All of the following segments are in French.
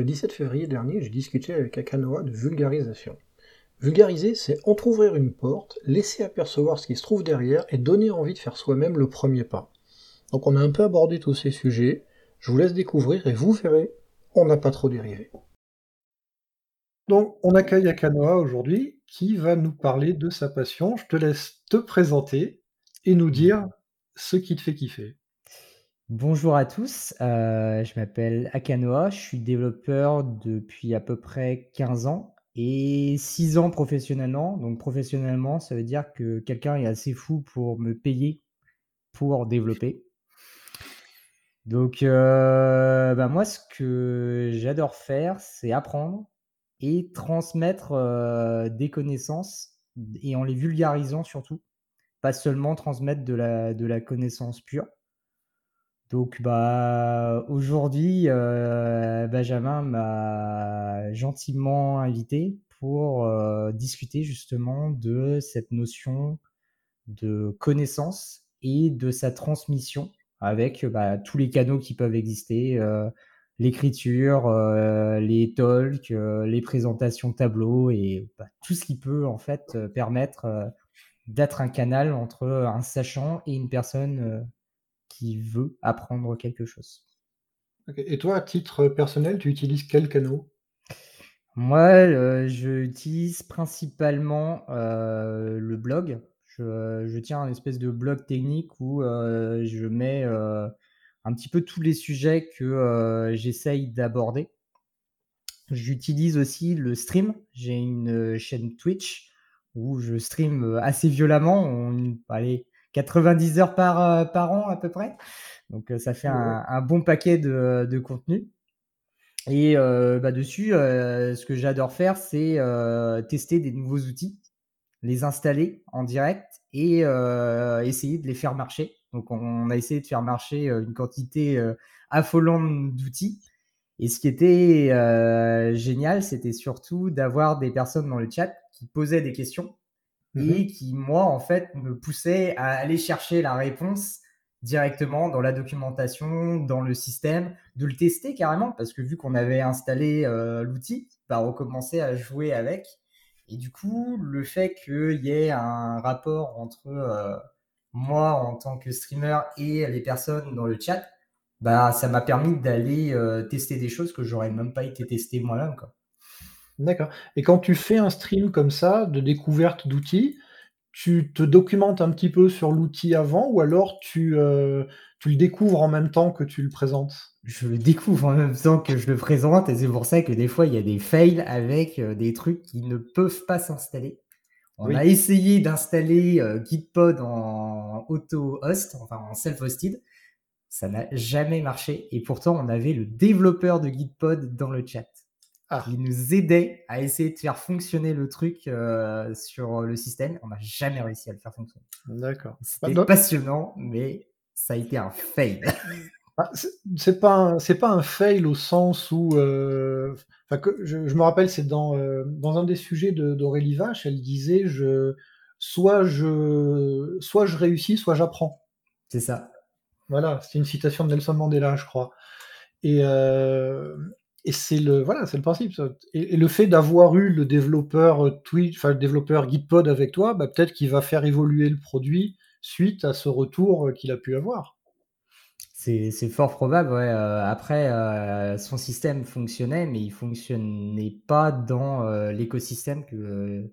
Le 17 février dernier, j'ai discuté avec Akanoa de vulgarisation. Vulgariser, c'est entr'ouvrir une porte, laisser apercevoir ce qui se trouve derrière et donner envie de faire soi-même le premier pas. Donc on a un peu abordé tous ces sujets, je vous laisse découvrir et vous verrez, on n'a pas trop dérivé. Donc on accueille Akanoa aujourd'hui qui va nous parler de sa passion. Je te laisse te présenter et nous dire ce qui te fait kiffer. Bonjour à tous, euh, je m'appelle Akanoa, je suis développeur depuis à peu près 15 ans et 6 ans professionnellement. Donc professionnellement, ça veut dire que quelqu'un est assez fou pour me payer pour développer. Donc euh, bah, moi, ce que j'adore faire, c'est apprendre et transmettre euh, des connaissances et en les vulgarisant surtout, pas seulement transmettre de la, de la connaissance pure. Donc bah aujourd'hui, euh, Benjamin m'a gentiment invité pour euh, discuter justement de cette notion de connaissance et de sa transmission avec bah, tous les canaux qui peuvent exister, euh, l'écriture, les talks, les présentations tableaux et bah, tout ce qui peut en fait permettre d'être un canal entre un sachant et une personne qui veut apprendre quelque chose. Et toi, à titre personnel, tu utilises quel canal Moi, euh, j'utilise principalement euh, le blog. Je, tiens un espèce de blog technique où euh, je mets un petit peu tous les sujets que j'essaye d'aborder. J'utilise aussi le stream. J'ai une chaîne Twitch où je stream assez violemment. On, allez, 90 heures par, euh, par an à peu près. Donc euh, ça fait un, bon paquet de, contenu. Et euh, bah, dessus, ce que j'adore faire, c'est tester des nouveaux outils, les installer en direct et essayer de les faire marcher. Donc on a essayé de faire marcher une quantité affolante d'outils. Et ce qui était génial, c'était surtout d'avoir des personnes dans le chat qui posaient des questions et mmh qui, moi, en fait, me poussait à aller chercher la réponse directement dans la documentation, dans le système, de le tester carrément, parce que vu qu'on avait installé euh, l'outil, bah, on commençait à jouer avec. Et du coup, le fait qu'il y ait un rapport entre euh, moi en tant que streamer et les personnes dans le chat, bah, ça m'a permis d'aller euh, tester des choses que j'aurais même pas été testé moi-même. Quoi. D'accord. Et quand tu fais un stream comme ça, de découverte d'outils, tu te documentes un petit peu sur l'outil avant ou alors tu, euh, tu le découvres en même temps que tu le présentes? Je le découvre en même temps que je le présente et c'est pour ça que des fois il y a des fails avec euh, des trucs qui ne peuvent pas s'installer. On a essayé d'installer euh, Gitpod en auto-host, enfin en self-hosted. Ça n'a jamais marché et pourtant on avait le développeur de Gitpod dans le chat. Ah. Il nous aidait à essayer de faire fonctionner le truc euh, sur le système. On n'a jamais réussi à le faire fonctionner. D'accord. C'était bah, passionnant, mais ça a été un fail. Ah, c'est pas c'est pas un fail au sens où euh, que je, me rappelle c'est dans euh, dans un des sujets d'Aurélie Vache elle disait je soit je soit je réussis soit j'apprends c'est ça voilà c'est une citation de Nelson Mandela je crois et et c'est le voilà, c'est le principe. Et, le fait d'avoir eu le développeur euh, Gitpod avec toi, bah, peut-être qu'il va faire évoluer le produit suite à ce retour euh, qu'il a pu avoir. C'est fort probable. Euh, après, son système fonctionnait, mais il fonctionnait pas dans l'écosystème que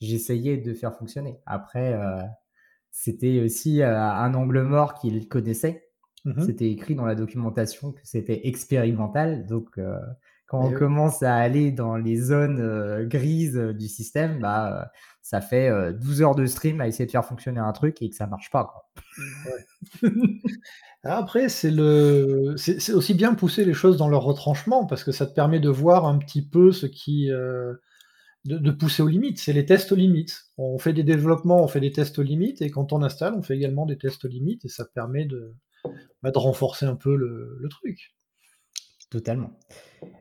j'essayais de faire fonctionner. Après, c'était aussi un angle mort qu'il connaissait. Mmh c'était écrit dans la documentation que c'était expérimental. Donc, euh, quand on commence à aller dans les zones euh, grises euh, du système, bah, ça fait 12 heures de stream à essayer de faire fonctionner un truc et que ça marche pas. Après, c'est le, c'est aussi bien pousser les choses dans leur retranchement parce que ça te permet de voir un petit peu ce qui, de, de, pousser aux limites. C'est les tests aux limites. On fait des développements, on fait des tests aux limites et quand on installe, on fait également des tests aux limites et ça permet de, bah, de renforcer un peu le, truc. Totalement.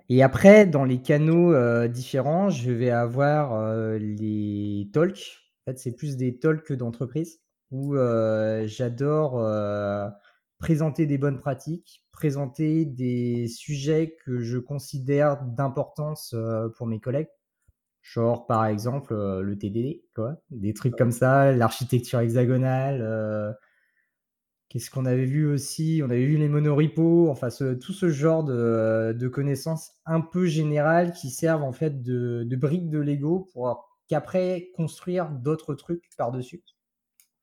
Et après, dans les canaux euh, différents, je vais avoir euh, les talks. En fait, c'est plus des talks d'entreprise où euh, j'adore présenter des bonnes pratiques, présenter des sujets que je considère d'importance pour mes collègues. Genre, par exemple, le TDD, quoi. Des trucs comme ça, l'architecture hexagonale. Qu'est-ce qu'on avait vu aussi? On avait vu les monoripos, enfin, tout ce genre de, connaissances un peu générales qui servent en fait de, de briques de Lego pour qu'après construire d'autres trucs par-dessus.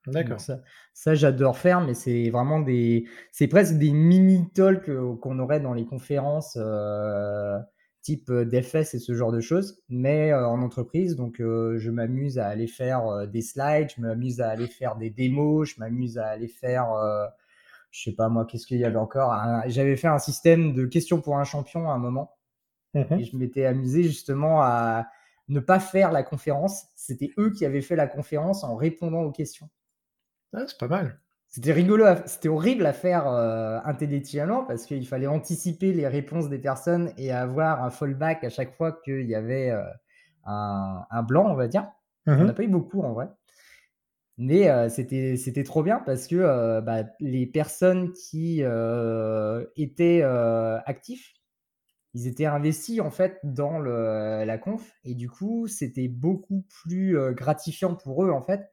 D'accord. Ça, j'adore faire, mais c'est vraiment des. C'est presque des mini-talks euh, qu'on aurait dans les conférences euh, type euh, DFS et ce genre de choses, mais en entreprise. Donc, je m'amuse à aller faire des slides, je m'amuse à aller faire des démos, je m'amuse à aller faire. je sais pas moi, qu'est-ce qu'il y avait encore J'avais fait un système de questions pour un champion à un moment. Mmh et je m'étais amusé justement à ne pas faire la conférence. C'était eux qui avaient fait la conférence en répondant aux questions. Ah, c'est pas mal. C'était rigolo, c'était horrible à faire euh, intellectuellement parce qu'il fallait anticiper les réponses des personnes et avoir un fallback à chaque fois qu'il y avait euh, un, blanc, on va dire. On n'a pas eu beaucoup en vrai. Mais euh, c'était, c'était trop bien parce que bah, les personnes qui étaient actifs, ils étaient investis en fait dans le, la conf et du coup c'était beaucoup plus gratifiant pour eux en fait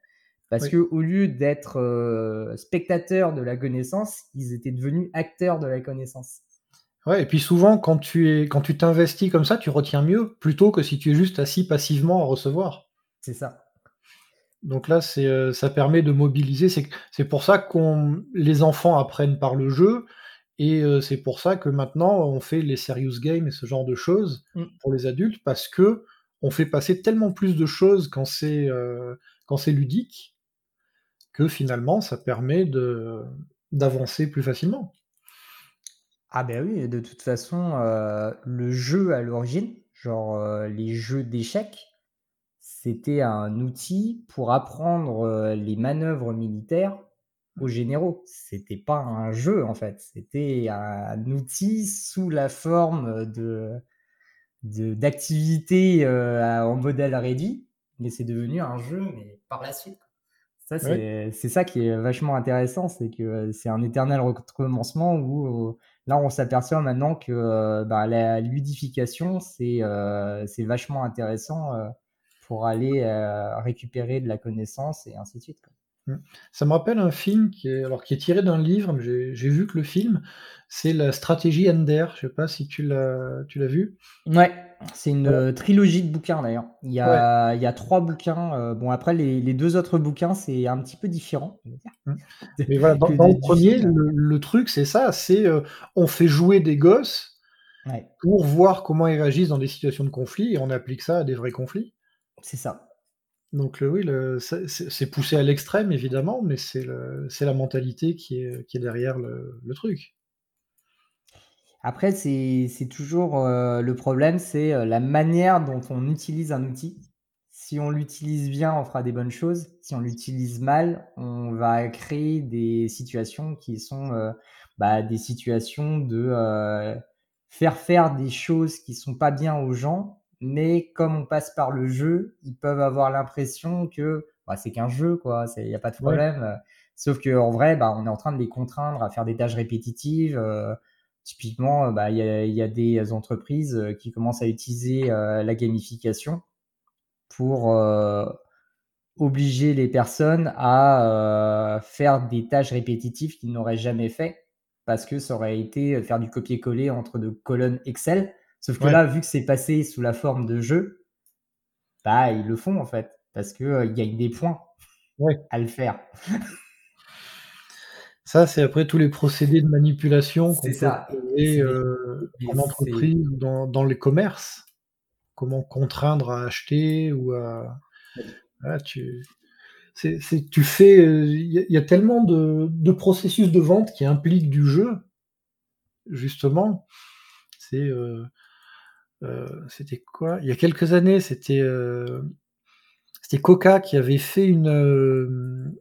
parce que au lieu d'être euh, spectateurs de la connaissance, ils étaient devenus acteurs de la connaissance. Ouais, et puis souvent, quand tu es, quand tu t'investis comme ça, tu retiens mieux, plutôt que si tu es juste assis passivement à recevoir. C'est ça. Donc là, c'est, euh, ça permet de mobiliser. C'est, c'est pour ça qu'on les enfants apprennent par le jeu, et euh, c'est pour ça que maintenant on fait les serious games et ce genre de choses mm. pour les adultes, parce que on fait passer tellement plus de choses quand c'est quand c'est ludique que finalement ça permet de d'avancer plus facilement. Ah ben oui, de toute façon, euh, le jeu à l'origine, genre euh, les jeux d'échecs, c'était un outil pour apprendre euh, les manœuvres militaires aux généraux. C'était pas un jeu en fait, c'était un outil sous la forme de d'activité en modèle réduit, mais c'est devenu un jeu par la suite. Ça, c'est ça qui est vachement intéressant, c'est que euh, c'est un éternel recommencement où euh, là, on s'aperçoit maintenant que euh, bah, la ludification, c'est c'est vachement intéressant pour aller récupérer de la connaissance et ainsi de suite. Mmh. Ça me rappelle un film qui est, alors, qui est tiré d'un livre, mais j'ai vu que le film, c'est la stratégie Ender. Je sais pas si tu l'as vu. Ouais, c'est une euh, trilogie de bouquins d'ailleurs. Il y a, il y a trois bouquins. Euh, bon, après, les, les, deux autres bouquins, c'est un petit peu différent. Mmh. Mais voilà, dans, le premier, le, truc, c'est ça c'est euh, on fait jouer des gosses pour voir comment ils réagissent dans des situations de conflit et on applique ça à des vrais conflits. C'est ça. Donc oui, c'est poussé à l'extrême évidemment, mais c'est la mentalité qui est, qui est derrière le, truc. Après, c'est toujours euh, le problème, c'est euh, la manière dont on utilise un outil. Si on l'utilise bien, on fera des bonnes choses. Si on l'utilise mal, on va créer des situations qui sont euh, bah, des situations de faire faire des choses qui sont pas bien aux gens mais comme on passe par le jeu, ils peuvent avoir l'impression que bah, c'est qu'un jeu, quoi, il n'y a pas de problème. Sauf qu'en vrai, bah, on est en train de les contraindre à faire des tâches répétitives. Euh, typiquement, bah, il y, y, a, des entreprises euh, qui commencent à utiliser euh, la gamification pour obliger les personnes à faire des tâches répétitives qu'ils n'auraient jamais fait parce que ça aurait été faire du copier-coller entre deux colonnes Excel. Sauf que là, vu que c'est passé sous la forme de jeu, bah, ils le font en fait, parce qu'ils euh, gagnent des points à le faire. Ça, c'est après tous les procédés de manipulation qu'on peut euh, en entreprise ou dans, les commerces. Comment contraindre à acheter ou à. tu... tu fais. Il euh, y, a tellement de, de, processus de vente qui impliquent du jeu, justement. C'est. Euh, c'était quoi? Il y a quelques années, c'était c'était Coca qui avait fait une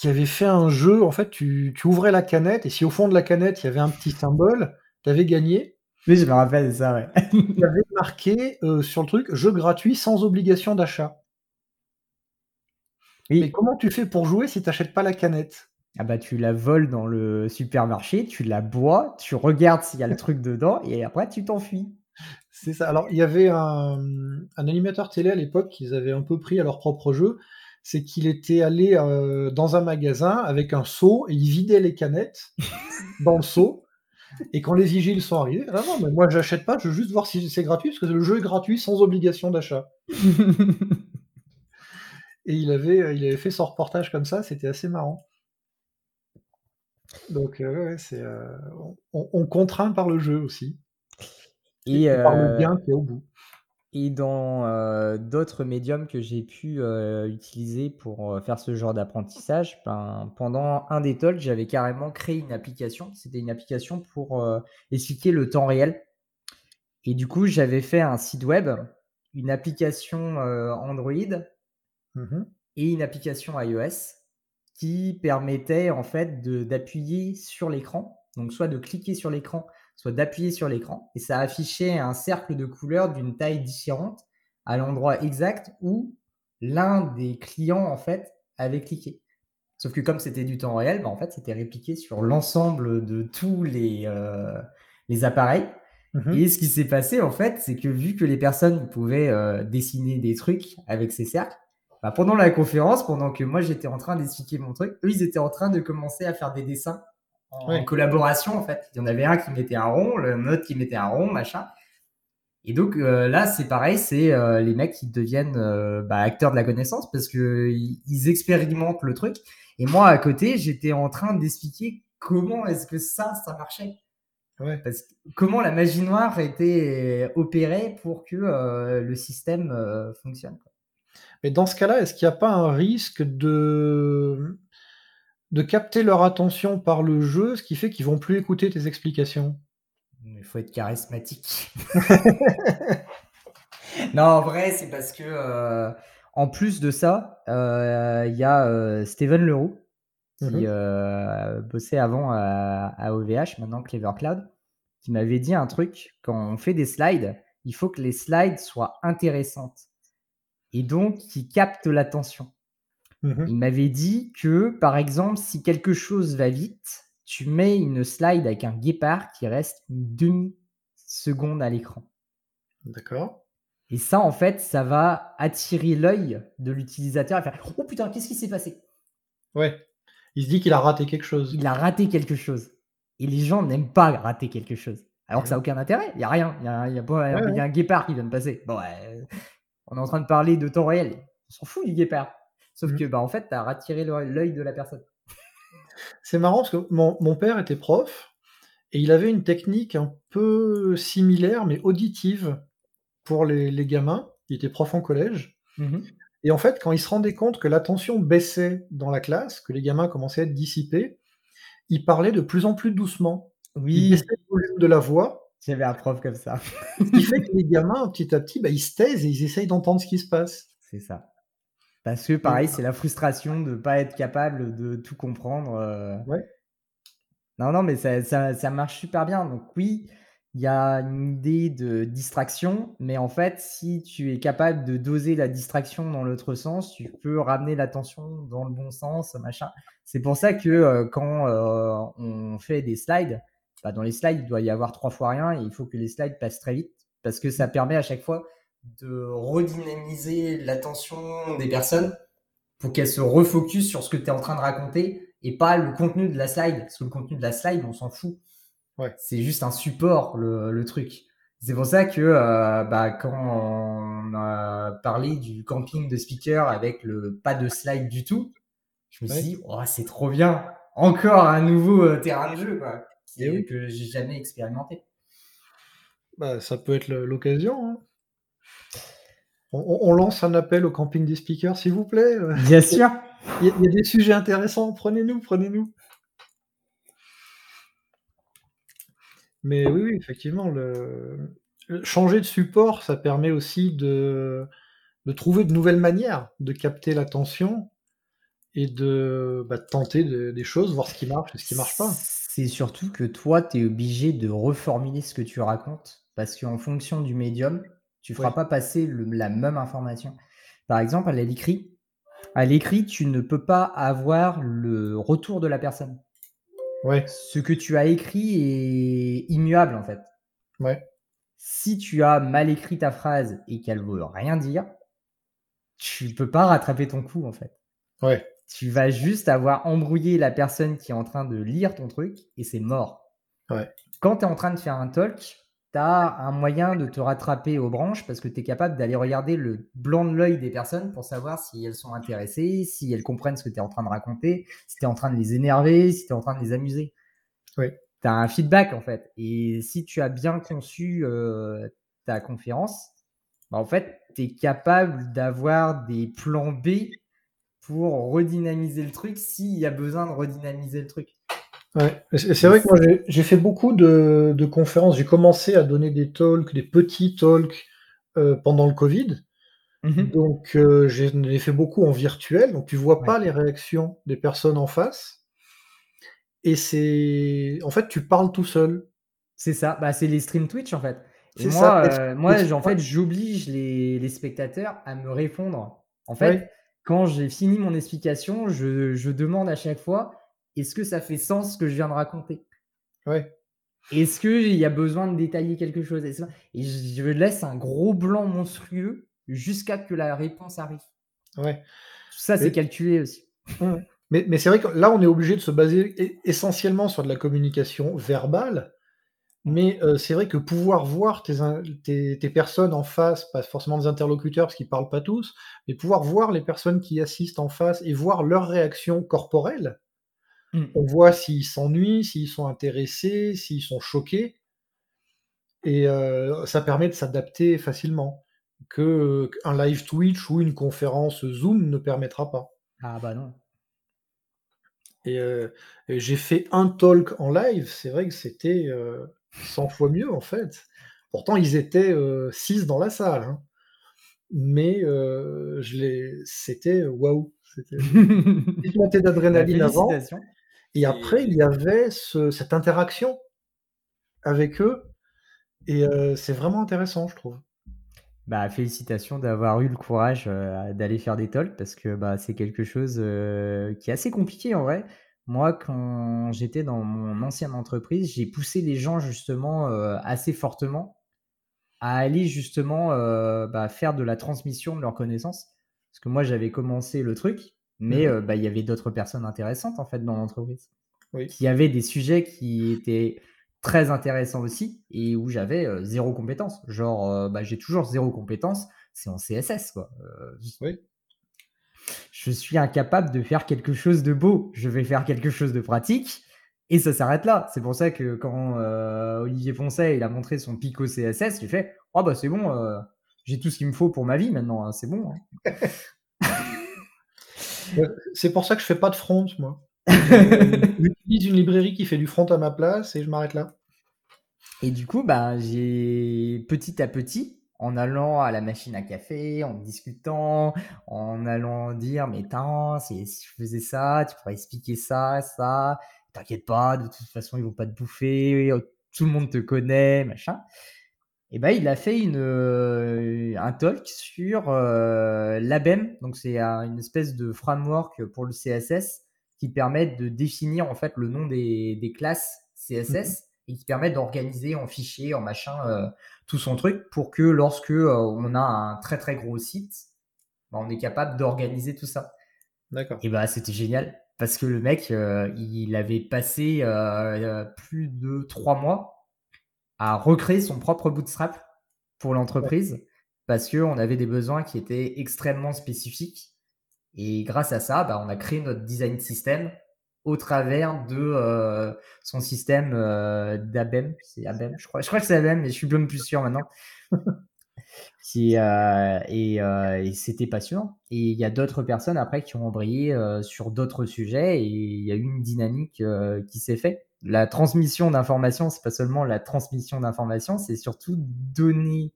qui avait fait un jeu. En fait, tu, tu, ouvrais la canette et si au fond de la canette il y avait un petit symbole, tu avais gagné. Oui, je me rappelle ça, ouais. il avait marqué sur le truc jeu gratuit sans obligation d'achat. Mais comment tu fais pour jouer si tu n'achètes pas la canette? Ah bah, tu la voles dans le supermarché, tu la bois, tu regardes s'il y a le truc dedans et après tu t'enfuis. C'est ça. Alors, il y avait un, un animateur télé à l'époque qu'ils avaient un peu pris à leur propre jeu. C'est qu'il était allé euh, dans un magasin avec un seau et il vidait les canettes dans le seau. Et quand les vigiles sont arrivés, ah non, mais moi j'achète pas, je veux juste voir si c'est gratuit, parce que le jeu est gratuit sans obligation d'achat. et il avait, il avait fait son reportage comme ça, c'était assez marrant. Donc, euh, ouais, c'est, euh, on, on contraint par le jeu aussi. Et, par le euh, bien qui est au bout. Et dans euh, d'autres médiums que j'ai pu euh, utiliser pour euh, faire ce genre d'apprentissage, ben, pendant un des talks, j'avais carrément créé une application. C'était une application pour expliquer le temps réel. Et du coup, j'avais fait un site web, une application Android Mhm. et une application iOS qui permettait en fait d'appuyer sur l'écran, donc soit de cliquer sur l'écran, soit d'appuyer sur l'écran, et ça affichait un cercle de couleurs d'une taille différente à l'endroit exact où l'un des clients en fait avait cliqué. Sauf que comme c'était du temps réel, bah, en fait c'était répliqué sur l'ensemble de tous les, euh, les appareils. Mhm. Et ce qui s'est passé en fait, c'est que vu que les personnes pouvaient euh, dessiner des trucs avec ces cercles, bah, pendant la conférence, pendant que moi j'étais en train d'expliquer mon truc, eux ils étaient en train de commencer à faire des dessins en Ouais. collaboration en fait. Il y en avait un qui mettait un rond, un autre qui mettait un rond, machin. Et donc euh, là c'est pareil, c'est euh, les mecs qui deviennent euh, bah, acteurs de la connaissance parce que ils, expérimentent le truc. Et moi à côté j'étais en train d'expliquer comment est-ce que ça ça marchait. Ouais. Parce que comment la magie noire était opérée pour que le système fonctionne. quoi. Mais dans ce cas-là, est-ce qu'il n'y a pas un risque de, de capter leur attention par le jeu, ce qui fait qu'ils vont plus écouter tes explications Il faut être charismatique. non, en vrai, c'est parce que, euh, en plus de ça, euh, il y a euh, Steven Leroux qui Mhm. bossait avant à, à OVH, maintenant Clever Cloud, qui m'avait dit un truc quand on fait des slides, il faut que les slides soient intéressantes et donc qui captent l'attention. Mhm. Il m'avait dit que, par exemple, si quelque chose va vite, tu mets une slide avec un guépard qui reste une demi-seconde à l'écran. D'accord. Et ça, en fait, ça va attirer l'œil de l'utilisateur et faire Oh putain, qu'est-ce qui s'est passé? Ouais. Il se dit qu'il a raté quelque chose. Il a raté quelque chose. Et les gens n'aiment pas rater quelque chose. Alors que ça n'a aucun intérêt. Il n'y a rien. Il y a, y a pas- Ouais, il y a un guépard qui vient de passer. Bon, ouais, on est en train de parler de temps réel. On s'en fout du guépard. Sauf Mhm. que, bah, en fait, tu as attiré l'œil de la personne. C'est marrant parce que mon, mon père était prof et il avait une technique un peu similaire mais auditive pour les, les gamins. Il était prof en collège. Mhm. Et en fait, quand il se rendait compte que l'attention baissait dans la classe, que les gamins commençaient à être dissipés, il parlait de plus en plus doucement. Il Oui, baissait le volume de la voix, j'avais un prof comme ça. ce qui fait que les gamins, petit à petit, bah, ils se taisent et ils essayent d'entendre ce qui se passe. C'est ça. Parce que pareil, c'est la frustration de ne pas être capable de tout comprendre. euh. Ouais. Non, non, mais ça, ça, ça marche super bien. Donc oui, il y a une idée de distraction, mais en fait, si tu es capable de doser la distraction dans l'autre sens, tu peux ramener l'attention dans le bon sens, machin. C'est pour ça que euh, quand euh, on fait des slides, bah, dans les slides, il doit y avoir trois fois rien et il faut que les slides passent très vite parce que ça permet à chaque fois de redynamiser l'attention des personnes pour qu'elles se refocusent sur ce que tu es en train de raconter et pas le contenu de la slide. Parce que le contenu de la slide, on s'en fout. Ouais. C'est juste un support, le, le truc. C'est pour ça que euh, bah, quand on a parlé du camping de speaker avec le pas de slide du tout, je me suis dit, oh, c'est trop bien. Encore un nouveau euh, terrain de jeu quoi, qui- Eh oui. que j'ai jamais expérimenté. Bah, ça peut être l'occasion. hein. On, lance un appel au camping des speakers, s'il vous plaît. Bien sûr. Il y, a- il y a des sujets intéressants, prenez-nous, prenez-nous. Mais oui, oui, effectivement, le... changer de support, ça permet aussi de... de trouver de nouvelles manières de capter l'attention et de, bah, tenter de- des choses, voir ce qui marche et ce qui marche pas. C'est surtout que toi, tu es obligé de reformuler ce que tu racontes parce qu'en fonction du médium, tu feras Ouais. pas passer le- la même information. Par exemple, à l'écrit, À l'écrit, tu ne peux pas avoir le retour de la personne. Ouais. Ce que tu as écrit est immuable en fait. Ouais. Si tu as mal écrit ta phrase et qu'elle veut rien dire, tu peux pas rattraper ton coup en fait. Ouais. Tu vas juste avoir embrouillé la personne qui est en train de lire ton truc et c'est mort. Ouais. Quand tu es en train de faire un talk, tu as un moyen de te rattraper aux branches parce que tu es capable d'aller regarder le blanc de l'œil des personnes pour savoir si elles sont intéressées, si elles comprennent ce que tu es en train de raconter, si tu es en train de les énerver, si tu es en train de les amuser. Oui. Tu as un feedback en fait. Et si tu as bien conçu euh, ta conférence, bah, en fait, tu es capable d'avoir des plans B pour redynamiser le truc s'il y a besoin de redynamiser le truc. Ouais. C'est vrai que moi j'ai fait beaucoup de, de conférences. J'ai commencé à donner des talks, des petits talks euh, pendant le Covid. Mhm. Donc euh, j'ai fait beaucoup en virtuel. Donc tu vois pas les réactions des personnes en face. Et c'est en fait tu parles tout seul. C'est ça. Bah, c'est les streams Twitch en fait. Et C'est moi, ça. euh, moi, en fait, j'oblige les, les spectateurs à me répondre. En fait, Ouais. quand j'ai fini mon explication, je, je demande à chaque fois est-ce que ça fait sens ce que je viens de raconter? Ouais. Est-ce qu'il y a besoin de détailler quelque chose? Et je laisse un gros blanc monstrueux jusqu'à que la réponse arrive. Ouais. Tout ça, c'est calculé aussi. Mais, mais c'est vrai que là, on est obligé de se baser e- essentiellement sur de la communication verbale. Mais euh, c'est vrai que pouvoir voir tes, tes, tes personnes en face, pas forcément des interlocuteurs parce qu'ils parlent pas tous, mais pouvoir voir les personnes qui assistent en face et voir leurs réactions corporelles, Mm. on voit s'ils s'ennuient, s'ils sont intéressés, s'ils sont choqués. Et euh, ça permet de s'adapter facilement. Que qu'un live Twitch ou une conférence Zoom ne permettra pas. Ah bah non. Et, euh, et j'ai fait un talk en live, c'est vrai que c'était euh, 100 fois mieux en fait. Pourtant, ils étaient 6 dans la salle. hein. Mais euh, je c'était waouh. C'était une montée Bah, d'adrénaline avant. Et après, il y avait ce- cette interaction avec eux. Et euh, c'est vraiment intéressant, je trouve. Bah, félicitations d'avoir eu le courage euh, d'aller faire des talks parce que bah, c'est quelque chose euh, qui est assez compliqué en vrai. Moi, quand j'étais dans mon ancienne entreprise, j'ai poussé les gens justement assez fortement à aller justement bah, faire de la transmission de leurs connaissances. Parce que moi, j'avais commencé le truc, mais Mhm. euh, bah, il y avait d'autres personnes intéressantes en fait dans l'entreprise Oui. qui avaient des sujets qui étaient très intéressants aussi et où j'avais euh, zéro compétence. Genre, euh, bah, j'ai toujours zéro compétence, c'est en CSS. Quoi. Oui. Je suis incapable de faire quelque chose de beau. Je vais faire quelque chose de pratique et ça s'arrête là. C'est pour ça que quand euh, Olivier Poncet il a montré son pico CSS, j'ai fait Oh bah c'est bon, euh, j'ai tout ce qu'il me faut pour ma vie maintenant, hein, c'est bon. hein. C'est pour ça que je fais pas de front, moi. J'utilise une librairie qui fait du front à ma place et je m'arrête là. Et du coup, bah, j'ai petit à petit, en allant à la machine à café, en discutant, en allant dire, mais attends, si si je faisais ça, tu pourrais expliquer ça, ça, t'inquiète pas, de toute façon, ils vont pas te bouffer, euh, tout le monde te connaît, machin. Et ben, il a fait une, euh, un talk sur euh, l'ABEM, donc c'est une espèce de framework pour le CSS qui permet de définir en fait le nom des, des classes CSS et qui permet d'organiser en fichier, en machin, euh, tout son truc pour que lorsque on a un très très gros site, bah, on est capable d'organiser tout ça. D'accord. Et bah c'était génial parce que le mec, il avait passé plus de trois mois à recréer son propre bootstrap pour l'entreprise parce qu'on avait des besoins qui étaient extrêmement spécifiques. Et grâce à ça, bah, on a créé notre design system au travers de euh, son système euh, d'ABEM. C'est ABEM, je crois. Je crois que c'est ABEM, mais je suis même plus sûr maintenant. Qui, euh, et et c'était passionnant. Et il y a d'autres personnes après qui ont embrayé sur d'autres sujets et il y a eu une dynamique qui s'est faite. La transmission d'informations, c'est pas seulement la transmission d'informations, c'est surtout donner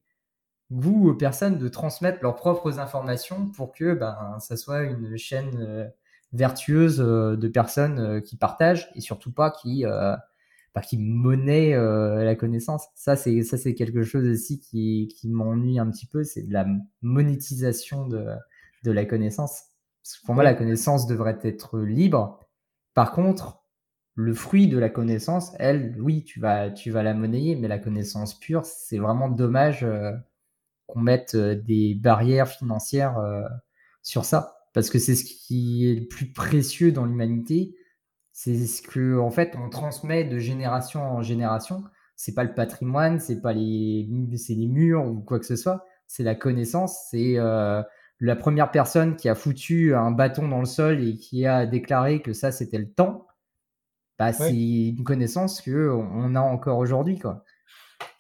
goût aux personnes de transmettre leurs propres informations pour que ben, ça soit une chaîne euh, vertueuse euh, de personnes euh, qui partagent et surtout pas qui, bah, qui monnaient la connaissance. Ça, c'est ça c'est quelque chose aussi qui, qui m'ennuie un petit peu, c'est de la monétisation de, de la connaissance. pour moi, la connaissance devrait être libre. Par contre, le fruit de la connaissance, elle, oui, tu vas, tu vas la monnayer, mais la connaissance pure, c'est vraiment dommage euh, qu'on mette euh, des barrières financières euh, sur ça. Parce que c'est ce qui est le plus précieux dans l'humanité. C'est ce que, en fait, on transmet de génération en génération. C'est pas le patrimoine, c'est pas les, c'est les murs ou quoi que ce soit. C'est la connaissance. C'est la première personne qui a foutu un bâton dans le sol et qui a déclaré que ça c'était le temps, bah, c'est une connaissance que on a encore aujourd'hui quoi.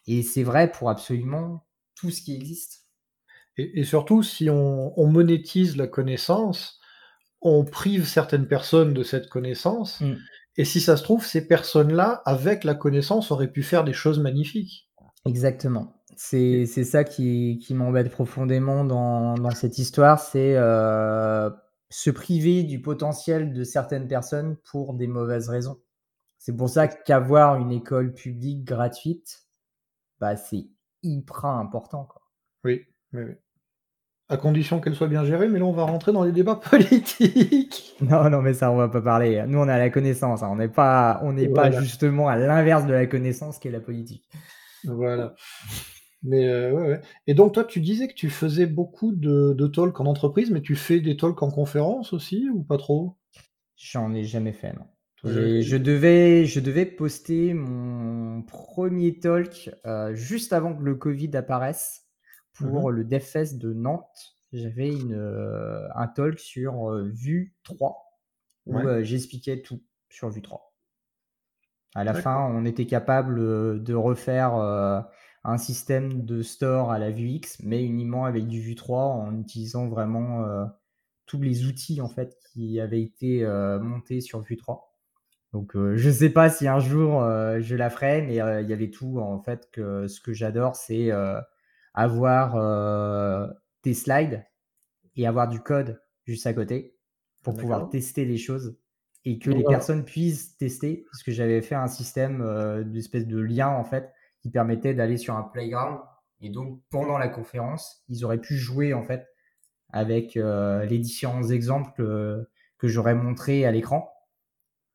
Et c'est vrai pour absolument tout ce qui existe. Et, surtout, si on, monétise la connaissance, on prive certaines personnes de cette connaissance. Mmh. Et si ça se trouve, ces personnes-là, avec la connaissance, auraient pu faire des choses magnifiques. Exactement. C'est ça qui, qui m'embête profondément dans, dans, cette histoire, c'est euh, se priver du potentiel de certaines personnes pour des mauvaises raisons. C'est pour ça qu'avoir une école publique gratuite, bah, c'est hyper important. Quoi. Oui, oui, oui. À condition qu'elle soit bien gérée, mais là on va rentrer dans les débats politiques. Non, non, mais ça on va pas parler. Nous on a la connaissance, hein. on n'est pas, on n'est pas justement à l'inverse de la connaissance qui est la politique. Voilà. Mais euh, ouais, Et donc toi, tu disais que tu faisais beaucoup de, de talks en entreprise, mais tu fais des talks en conférence aussi ou pas trop? J'en ai jamais fait, non. Je devais, je devais poster mon premier talk euh, juste avant que le Covid apparaisse pour mmh le DevFest de Nantes. J'avais une, euh, un talk sur Vue 3 où j'expliquais tout sur Vue 3. À la fin, on était capable de refaire un système de store à la Vuex, mais uniquement avec du Vue 3 en utilisant vraiment euh, tous les outils en fait qui avaient été euh, montés sur Vue 3. Donc euh, je ne sais pas si un jour je la ferai, mais il y avait tout en fait que ce que j'adore c'est avoir des slides et avoir du code juste à côté pour pouvoir tester les choses et que les personnes puissent tester parce que j'avais fait un système d'espèce de lien en fait qui permettait d'aller sur un playground. Et donc, pendant la conférence, ils auraient pu jouer en fait avec euh, les différents exemples euh, que j'aurais montrés à l'écran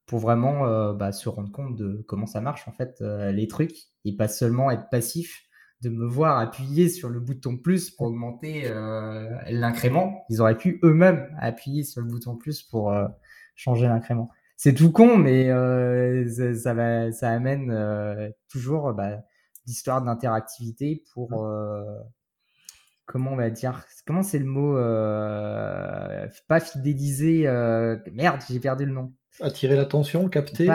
pour vraiment euh, bah, se rendre compte de comment ça marche en fait les trucs et pas seulement être passif de me voir appuyer sur le bouton plus pour augmenter l'incrément. Ils auraient pu eux-mêmes appuyer sur le bouton plus pour changer l'incrément. C'est tout con, mais ça, va, ça amène toujours bah, d'histoire d'interactivité pour euh, comment on va dire comment c'est le mot euh, pas fidéliser euh, merde j'ai perdu le nom. Attirer l'attention capter.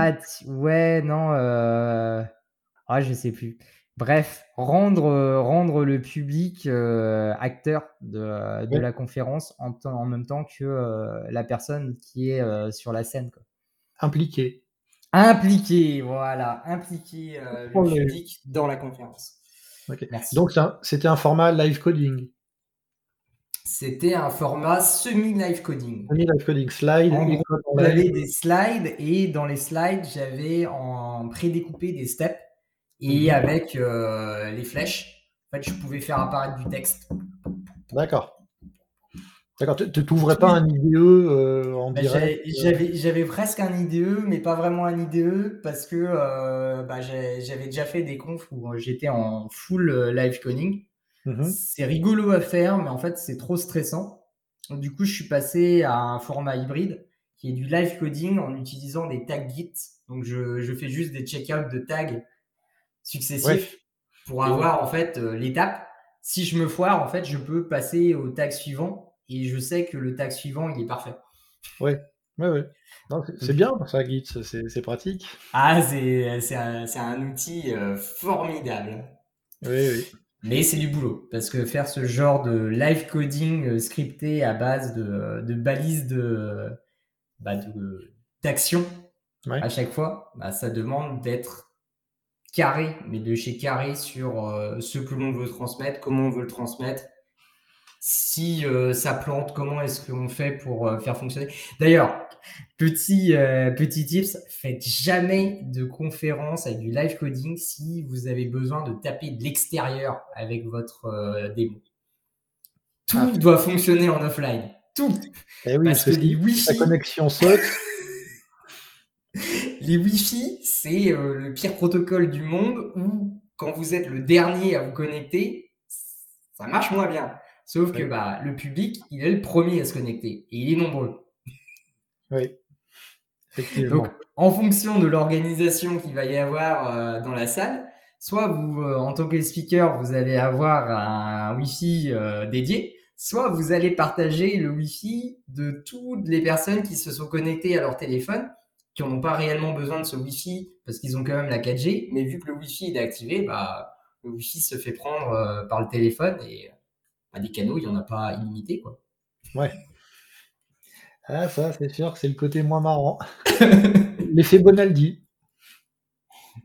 Ouais non ah je sais plus. Bref rendre rendre le public acteur de, de la conférence en, en, même temps que la personne qui est sur la scène quoi. impliqué. Impliquer, voilà, impliquer euh, le public dans la conférence. Donc c'était un format live coding. C'était un format semi-live coding. Semi-live coding, slide. J'avais des slides et dans les slides, j'avais en prédécoupé des steps et mhm. avec euh, les flèches, en fait, je pouvais faire apparaître du texte. D'accord. D'accord, tu n'ouvrais pas un IDE euh, en bah, direct euh J'avais presque un IDE, mais pas vraiment un IDE, parce que euh, bah, j'avais déjà fait des confs où j'étais en full live coding. Mmh c'est rigolo à faire, mais en fait, c'est trop stressant. du coup, je suis passé à un format hybride qui est du live coding en utilisant des tags Git. Donc, je, je fais juste des checkouts de tags successifs pour avoir en fait l'étape. Si je me foire, en fait, je peux passer au tag suivant et je sais que le tag suivant, il est parfait. Oui, ouais, ouais. C'est bien pour ça, Git, c'est pratique. Ah, c'est un, un, outil euh, formidable. Oui, oui. Mais c'est du boulot, parce que faire ce genre de live coding euh, scripté à base de, de balises de bah d'action à chaque fois, bah, ça demande d'être carré, mais de chez carré sur euh, ce que l'on veut transmettre, comment on veut le transmettre, si euh, ça plante, comment est-ce qu'on fait pour euh, faire fonctionner? D'ailleurs, petit euh, petit tips, faites jamais de conférence avec du live coding si vous avez besoin de taper de l'extérieur avec votre démo. Tout ah. doit fonctionner en offline. tout. Eh oui, parce, que les Wi-Fi, la connexion saute. les Wi-Fi, c'est le pire protocole du monde où quand vous êtes le dernier à vous connecter, ça marche moins bien. Sauf que bah, le public, il est le premier à se connecter et il est nombreux. Oui. Effectivement. Donc, en fonction de l'organisation qu'il va y avoir euh, dans la salle, soit vous, euh, en tant que speaker, vous allez avoir un Wi-Fi euh, dédié, soit vous allez partager le Wi-Fi de toutes les personnes qui se sont connectées à leur téléphone, qui n'ont pas réellement besoin de ce Wi-Fi parce qu'ils ont quand même la 4G, mais vu que le Wi-Fi est activé, bah, le Wi-Fi se fait prendre par le téléphone et bah, des canaux, il n'y en a pas illimité. Quoi. Ouais. Ah, ça, c'est sûr que c'est le côté moins marrant. L'effet Bonaldi.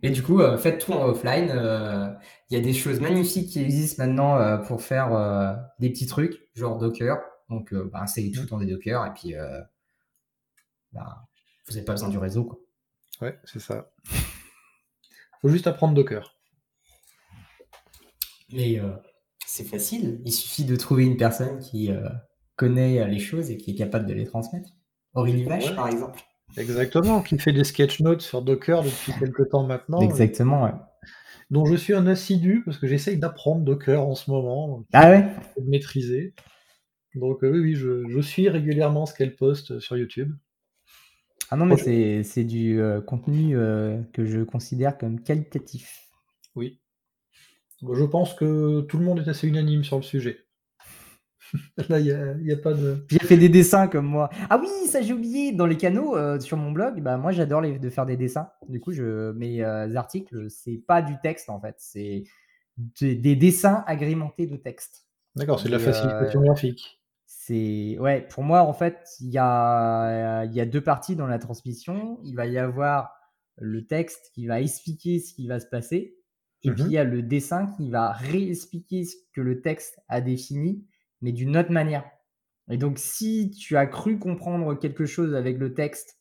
Et du coup, euh, faites tout en offline. Euh, il y a des choses magnifiques qui existent maintenant euh, pour faire des petits trucs, genre Docker. Donc, bah, c'est tout dans des Docker. Et puis, bah, vous n'avez pas besoin du réseau. Quoi. Ouais, c'est ça. faut juste apprendre Docker. Mais c'est facile. Il suffit de trouver une personne qui connaît les choses et qui est capable de les transmettre. Aurélie Vache, par exemple. Exactement, qui fait des sketch notes sur Docker depuis quelques temps maintenant. Exactement, ouais. Dont je suis un assidu parce que j'essaye d'apprendre Docker en ce moment. Ah ouais? De maîtriser. Donc euh, oui, oui, je, suis régulièrement ce qu'elle poste sur YouTube. Ah non, mais c'est du euh, contenu euh, que je considère comme qualitatif. Oui. Je pense que tout le monde est assez unanime sur le sujet. Là, il n'y a, pas de. J'ai fait des dessins comme moi. Ah oui, ça j'ai oublié. Dans les canaux, euh, sur mon blog, bah, moi j'adore de faire des dessins. Du coup, je, mes euh, articles, c'est pas du texte en fait. C'est des, dessins agrémentés de texte. D'accord, c'est de la facilitation euh, graphique. C'est ouais, pour moi en fait, il y a, y a deux parties dans la transmission. Il va y avoir le texte qui va expliquer ce qui va se passer, et puis mhm. il y a le dessin qui va réexpliquer ce que le texte a défini mais d'une autre manière. Et donc, si tu as cru comprendre quelque chose avec le texte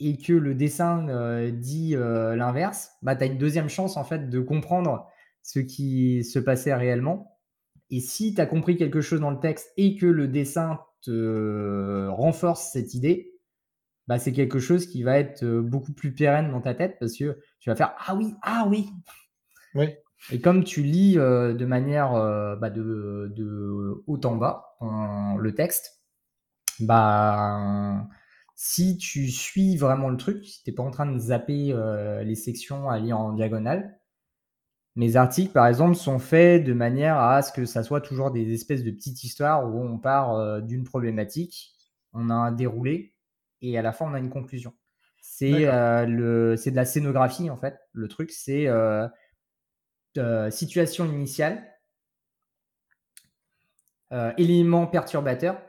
et que le dessin euh, dit euh, l'inverse, bah, tu as une deuxième chance en fait de comprendre ce qui se passait réellement. Et si tu as compris quelque chose dans le texte et que le dessin te renforce cette idée, bah, c'est quelque chose qui va être beaucoup plus pérenne dans ta tête parce que tu vas faire Ah oui, ah oui. Oui. Et comme tu lis euh, de manière euh, bah, de, haut en bas le texte, bah, si tu suis vraiment le truc, si tu n'es pas en train de zapper euh, les sections à lire en diagonale, mes articles, par exemple, sont faits de manière à ce que ça soit toujours des espèces de petites histoires où on part d'une problématique, on a un déroulé, et à la fin, on a une conclusion. C'est de la scénographie, en fait. Le truc, c'est euh, situation initiale, euh, élément perturbateur,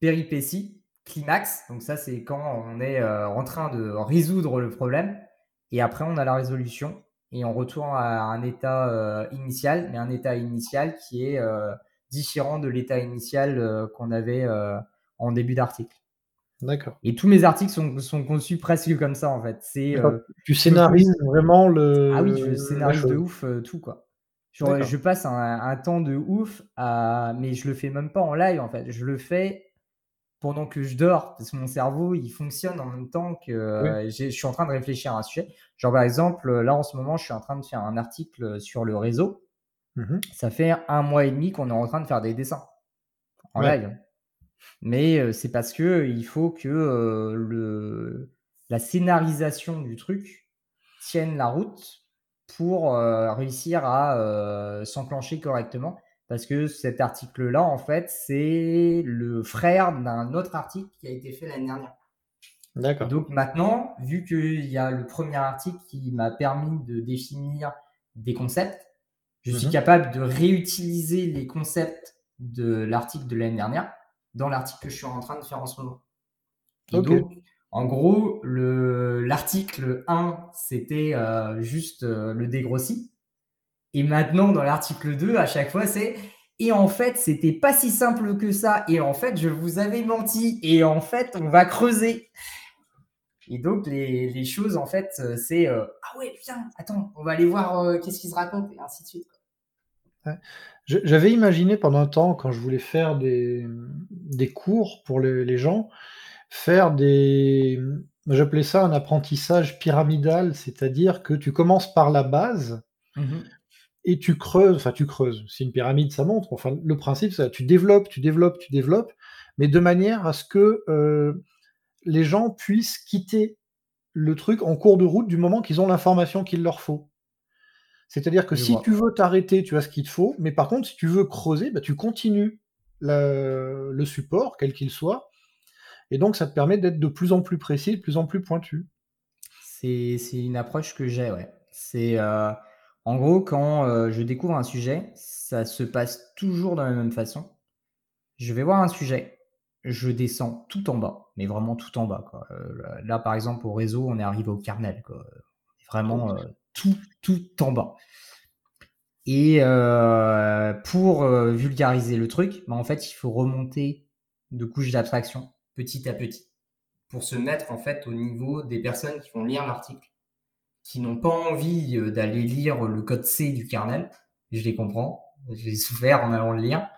péripétie, climax. Donc ça, c'est quand on est euh, en train de résoudre le problème. Et après, on a la résolution. Et on retourne à un état initial, mais un état initial qui est différent de l'état initial qu'on avait en début d'article. D'accord. Et tous mes articles sont, sont, conçus presque comme ça, en fait. C'est, euh, tu scénarises vraiment le. Ah oui, je scénarise de ouf euh, tout, quoi. je passe un, temps de ouf, à... mais je le fais même pas en live, en fait. Je le fais pendant que je dors, parce que mon cerveau, il fonctionne en même temps que euh, je suis en train de réfléchir à un sujet. Genre, par exemple, là, en ce moment, je suis en train de faire un article sur le réseau. Mmh ça fait un mois et demi qu'on est en train de faire des dessins en live. Mais c'est parce que il faut que le, la scénarisation du truc tienne la route pour réussir à s'enclencher correctement. Parce que cet article-là, en fait, c'est le frère d'un autre article qui a été fait l'année dernière. D'accord. Donc maintenant, vu qu'il y a le premier article qui m'a permis de définir des concepts, je suis mmh capable de réutiliser les concepts de l'article de l'année dernière dans l'article que je suis en train de faire en ce moment. donc, en gros, l'article 1, c'était euh, juste euh, le dégrossi. Et maintenant, dans l'article 2, à chaque fois, c'est et en fait, c'était pas si simple que ça. Et en fait, je vous avais menti. Et en fait, on va creuser. Et donc, les, choses, en fait, c'est euh, ah ouais, viens, attends, on va aller voir qu'est-ce qu'ils se racontent, et ainsi de suite. J'avais imaginé pendant un temps, quand je voulais faire des, des cours pour les, gens, faire des. J'appelais ça un apprentissage pyramidal, c'est-à-dire que tu commences par la base mmh et tu creuses, enfin tu creuses, c'est une pyramide, ça montre. Enfin, le principe, c'est tu développes, tu développes, tu développes, mais de manière à ce que euh, les gens puissent quitter le truc en cours de route du moment qu'ils ont l'information qu'il leur faut. C'est-à-dire que si tu veux t'arrêter, tu as ce qu'il te faut, mais par contre, si tu veux creuser, bah, tu continues le support, quel qu'il soit, et donc ça te permet d'être de plus en plus précis, de plus en plus pointu. C'est une approche que j'ai, ouais. C'est euh, en gros quand euh, je découvre un sujet, ça se passe toujours de la même façon. Je vais voir un sujet, je descends tout en bas, mais vraiment tout en bas. Euh, là, par exemple, au réseau, on est arrivé au kernel. Vraiment tout, en bas. Et euh, pour euh, vulgariser le truc, bah, en fait, il faut remonter de couches d'abstraction petit à petit pour se mettre en fait au niveau des personnes qui vont lire l'article, qui n'ont pas envie euh, d'aller lire le code C du kernel. Je les comprends, j'ai souffert en allant le lire,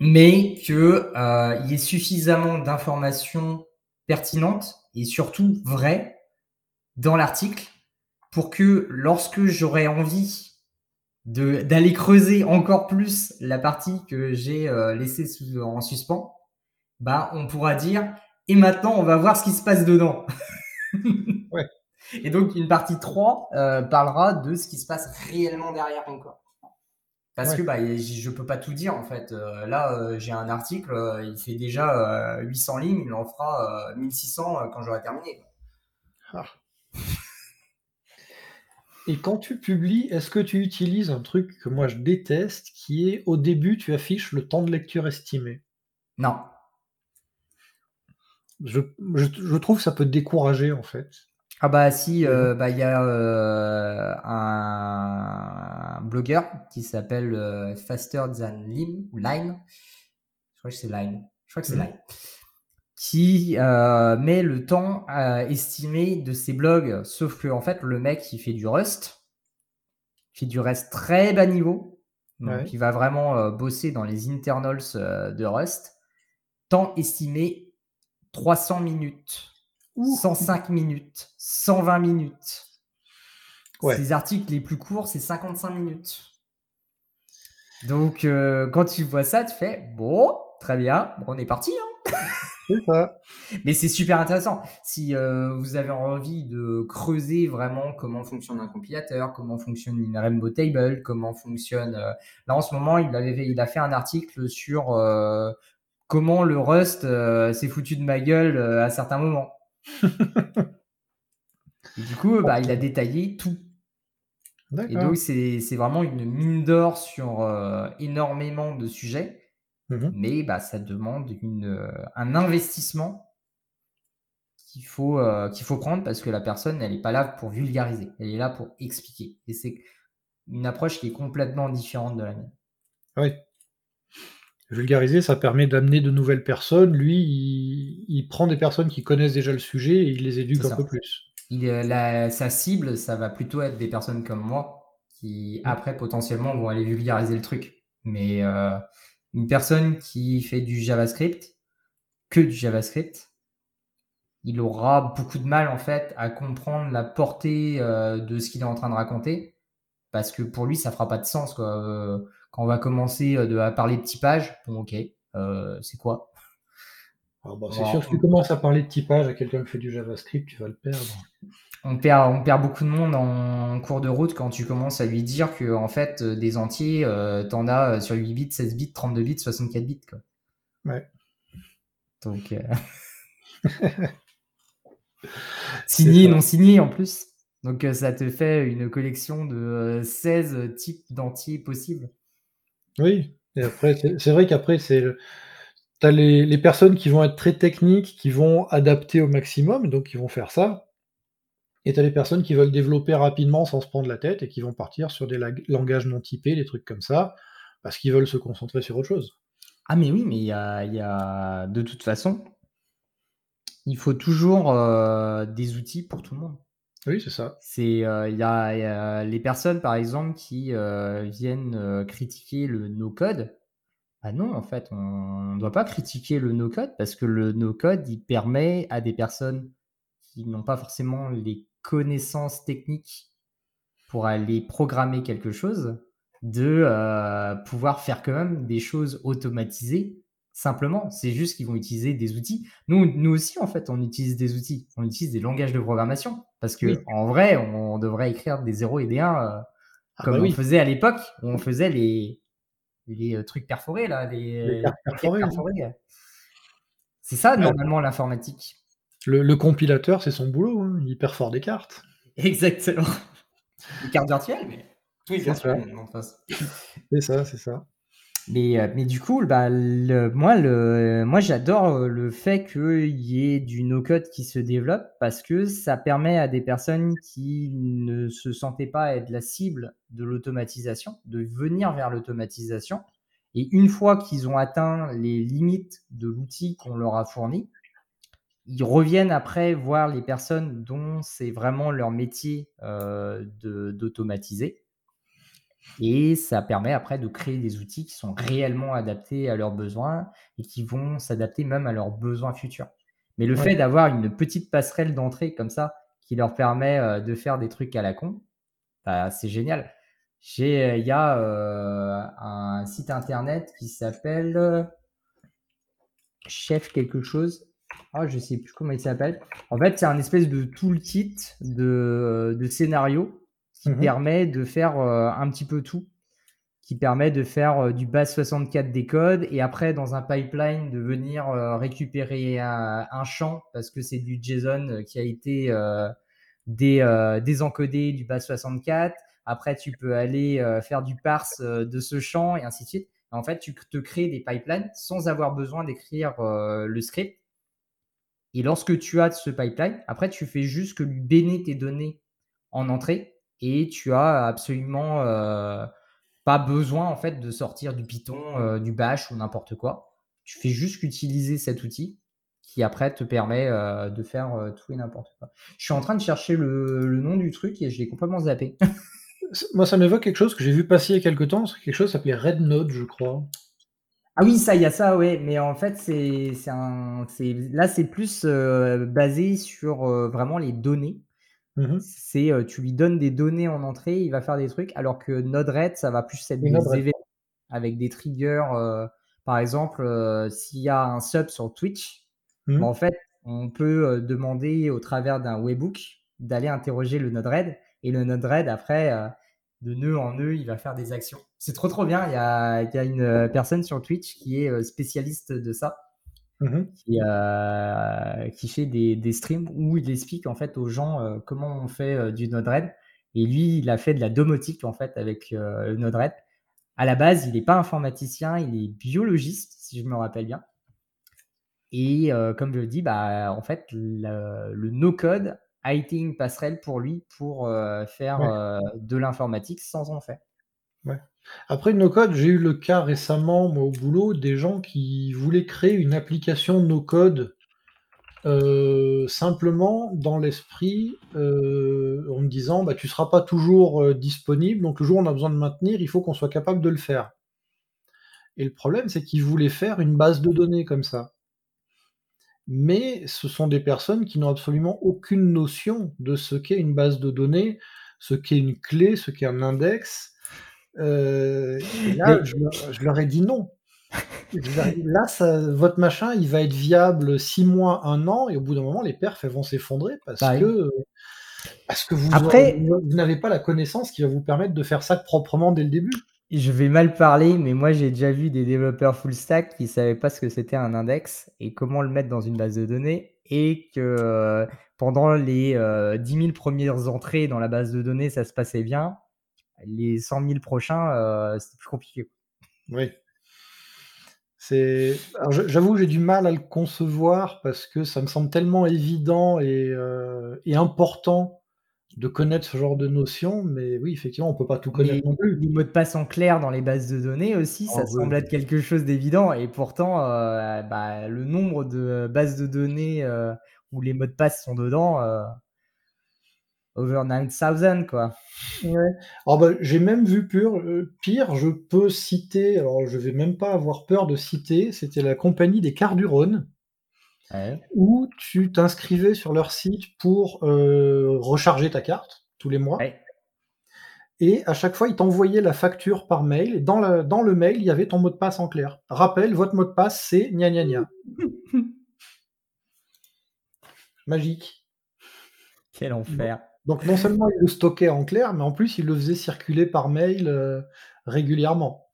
mais que il y ait suffisamment d'informations pertinentes et surtout vraies dans l'article pour que lorsque j'aurai envie d'aller creuser encore plus la partie que j'ai euh, laissée en suspens, bah on pourra dire et maintenant on va voir ce qui se passe dedans. ouais. Et donc une partie 3 euh, parlera de ce qui se passe réellement derrière encore. Parce que bah, je peux pas tout dire en fait. Euh, là, j'ai un article, il fait déjà 800 lignes, il en fera 1600 quand j'aurai terminé. Ah. Et quand tu publies, est-ce que tu utilises un truc que moi je déteste, qui est au début, tu affiches le temps de lecture estimé? Non. Je, trouve que ça peut te décourager en fait. Ah bah si, euh, bah il y a euh, un, blogueur qui s'appelle euh, Faster Than Lim ou Line. Je crois que c'est Line. Je crois que c'est mhm. Line qui euh, met le temps estimé de ses blogs. Sauf que en fait, le mec, il fait du Rust, il fait du Rust très bas niveau, donc il va vraiment euh, bosser dans les internals euh, de Rust. Temps estimé 300 minutes, 105 minutes, 120 minutes. Ses articles les plus courts, c'est 55 minutes. Donc, quand tu vois ça, tu fais bon, très bien, on est parti. Hein Mais c'est super intéressant. Si euh, vous avez envie de creuser vraiment comment fonctionne un compilateur, comment fonctionne une Rainbow Table, comment fonctionne. Euh, là, en ce moment, il, avait, il a fait un article sur euh, comment le Rust s'est foutu de ma gueule à certains moments. du coup, bah, il a détaillé tout. Et donc, c'est vraiment une mine d'or sur énormément de sujets. Mmh Mais bah, ça demande une, euh, un investissement qu'il faut, euh, qu'il faut prendre parce que la personne, elle n'est pas là pour vulgariser, elle est là pour expliquer. Et c'est une approche qui est complètement différente de la mienne. Oui. Vulgariser, ça permet d'amener de nouvelles personnes. Lui, il, prend des personnes qui connaissent déjà le sujet et il les éduque un peu plus. Il, la, sa cible, ça va plutôt être des personnes comme moi qui, mmh. après, potentiellement, vont aller vulgariser le truc. Mais euh, une personne qui fait du JavaScript, que du JavaScript, il aura beaucoup de mal en fait à comprendre la portée euh, de ce qu'il est en train de raconter. Parce que pour lui ça fera pas de sens quoi. Euh, quand on va commencer euh, à parler de typage, bon ok, c'est quoi? Ah, bah, C'est sûr que si tu commences à parler de typage à quelqu'un qui fait du JavaScript, tu vas le perdre on perd, on perd beaucoup de monde en cours de route quand tu commences à lui dire que en fait euh, des entiers, euh, t'en as euh, sur 8 bits, 16 bits, 32 bits, 64 bits. Quoi. Ouais. Donc signé, non signé en plus. Donc ça te fait une collection de 16 types d'entiers possibles. Oui, et après, c'est vrai qu'après, c'est tu as les, les, personnes qui vont être très techniques, qui vont adapter au maximum, donc qui vont faire ça. Et tu as les personnes qui veulent développer rapidement sans se prendre la tête et qui vont partir sur des langages non typés, des trucs comme ça, parce qu'ils veulent se concentrer sur autre chose. Ah mais oui, mais il y a, de toute façon, il faut toujours euh, des outils pour tout le monde. Oui, c'est ça. C'est il y, a les personnes par exemple qui viennent critiquer le no-code. Ah non, en fait, on ne doit pas critiquer le no-code parce que le no-code, il permet à des personnes qui n'ont pas forcément les connaissances techniques pour aller programmer quelque chose, de euh, pouvoir faire quand même des choses automatisées simplement. C'est juste qu'ils vont utiliser des outils. Nous, nous aussi, en fait, on utilise des outils. On utilise des langages de programmation. Parce que en vrai, on devrait écrire des 0 et des 1 euh, ah comme bah on faisait à l'époque, où on faisait les, les euh, trucs perforés, là. Les, perforés. C'est ça, normalement, l'informatique. Le, compilateur, c'est son boulot. Hein. Il perfore des cartes. Exactement. Des cartes virtuelles, mais oui, sûr. C'est ça, c'est ça. Mais, euh, mais du coup, bah, moi, le, moi j'adore euh, le fait qu'il y ait du no-code qui se développe parce que ça permet à des personnes qui ne se sentaient pas être la cible de l'automatisation de venir vers l'automatisation. Et une fois qu'ils ont atteint les limites de l'outil qu'on leur a fourni, ils reviennent après voir les personnes dont c'est vraiment leur métier euh, d'automatiser. Et ça permet après de créer des outils qui sont réellement adaptés à leurs besoins et qui vont s'adapter même à leurs besoins futurs. Mais le fait d'avoir une petite passerelle d'entrée comme ça, qui leur permet euh, de faire des trucs à la con, bah, c'est génial. Il y a euh, un site internet qui s'appelle Chef quelque chose, ah, je sais plus comment il s'appelle. En fait, c'est un espèce de toolkit de, de scénario qui mhm. permet de faire euh, un petit peu tout, qui permet de faire euh, du base 64 des codes et après dans un pipeline de venir euh, récupérer un, champ parce que c'est du JSON qui a été désencodé du base 64. Après, tu peux aller faire du parse de ce champ et ainsi de suite. En fait, tu te crées des pipelines sans avoir besoin d'écrire le script et lorsque tu as ce pipeline, après, tu fais juste que lui baigner tes données en entrée et tu as absolument euh, pas besoin en fait de sortir du Python, euh, du Bash ou n'importe quoi. Tu fais juste qu'utiliser cet outil qui après te permet euh, de faire tout et n'importe quoi. Je suis en train de chercher le, nom du truc et je l'ai complètement zappé. Moi, ça m'évoque quelque chose que j'ai vu passer il y a quelques temps. Quelque chose s'appelait Red Node, je crois. Ah oui, ça, il y a ça, ouais. Mais en fait, c'est, c'est un, c'est, là, c'est plus euh, basé sur euh, vraiment les données. Mmh c'est, euh, tu lui donnes des données en entrée, il va faire des trucs, alors que Node-RED, ça va plus être des événements avec des triggers. par exemple, s'il y a un sub sur Twitch, mmh. bah, en fait, on peut demander au travers d'un webhook d'aller interroger le Node-RED et le Node-RED après de nœud en nœud, il va faire des actions. C'est trop trop bien. Il y a, une euh, personne sur Twitch qui est euh, spécialiste de ça, mmh euh, qui, fait des, streams où il explique en fait aux gens comment on fait du Node-RED. Et lui, il a fait de la domotique en fait avec le Node-RED. À la base, il n'est pas informaticien, il est biologiste, si je me rappelle bien. Et comme je le dis, bah, en fait, le, le no-code a été une passerelle pour lui pour faire de l'informatique sans en faire. Après no-code, j'ai eu le cas récemment au boulot des gens qui voulaient créer une application no-code euh, simplement dans l'esprit en me disant bah, tu ne seras pas toujours disponible, donc le jour où on a besoin de maintenir, il faut qu'on soit capable de le faire. Et le problème, c'est qu'ils voulaient faire une base de données comme ça mais ce sont des personnes qui n'ont absolument aucune notion de ce qu'est une base de données, ce qu'est une clé, ce qu'est un index. Euh, là, je, leur ai dit non. Là, votre machin, il va être viable six mois, un an, et au bout d'un moment, les perfs vont s'effondrer parce bah que parce que vous, vous n'avez pas la connaissance qui va vous permettre de faire ça proprement dès le début. Je vais mal parler, mais moi j'ai déjà vu des développeurs full stack qui ne savaient pas ce que c'était un index et comment le mettre dans une base de données et que euh, pendant les 10 euh, 000 premières entrées dans la base de données, ça se passait bien. Les 100 000 prochains, euh, c'était plus compliqué. Oui. C'est... j'avoue, j'ai du mal à le concevoir parce que ça me semble tellement évident et, et important de connaître ce genre de notions, mais oui, effectivement, on peut pas tout connaître non plus. Les mots de passe en clair dans les bases de données aussi, ça semble être quelque chose d'évident, et pourtant, euh, bah, le nombre de bases de données euh, où les mots de passe sont dedans. Euh, over 9000, quoi. Ouais. Alors, bah, j'ai même vu pur, pire, je peux citer, alors je vais même pas avoir peur de citer, c'était la compagnie des Rhône. Où tu t'inscrivais sur leur site pour recharger ta carte tous les mois. Et à chaque fois, ils t'envoyaient la facture par mail. Et dans, dans le mail, il y avait ton mot de passe en clair. Rappel, votre mot de passe, c'est gna gna gna. Magique. Quel enfer. Donc non seulement ils le stockaient en clair, mais en plus ils le faisaient circuler par mail euh, régulièrement.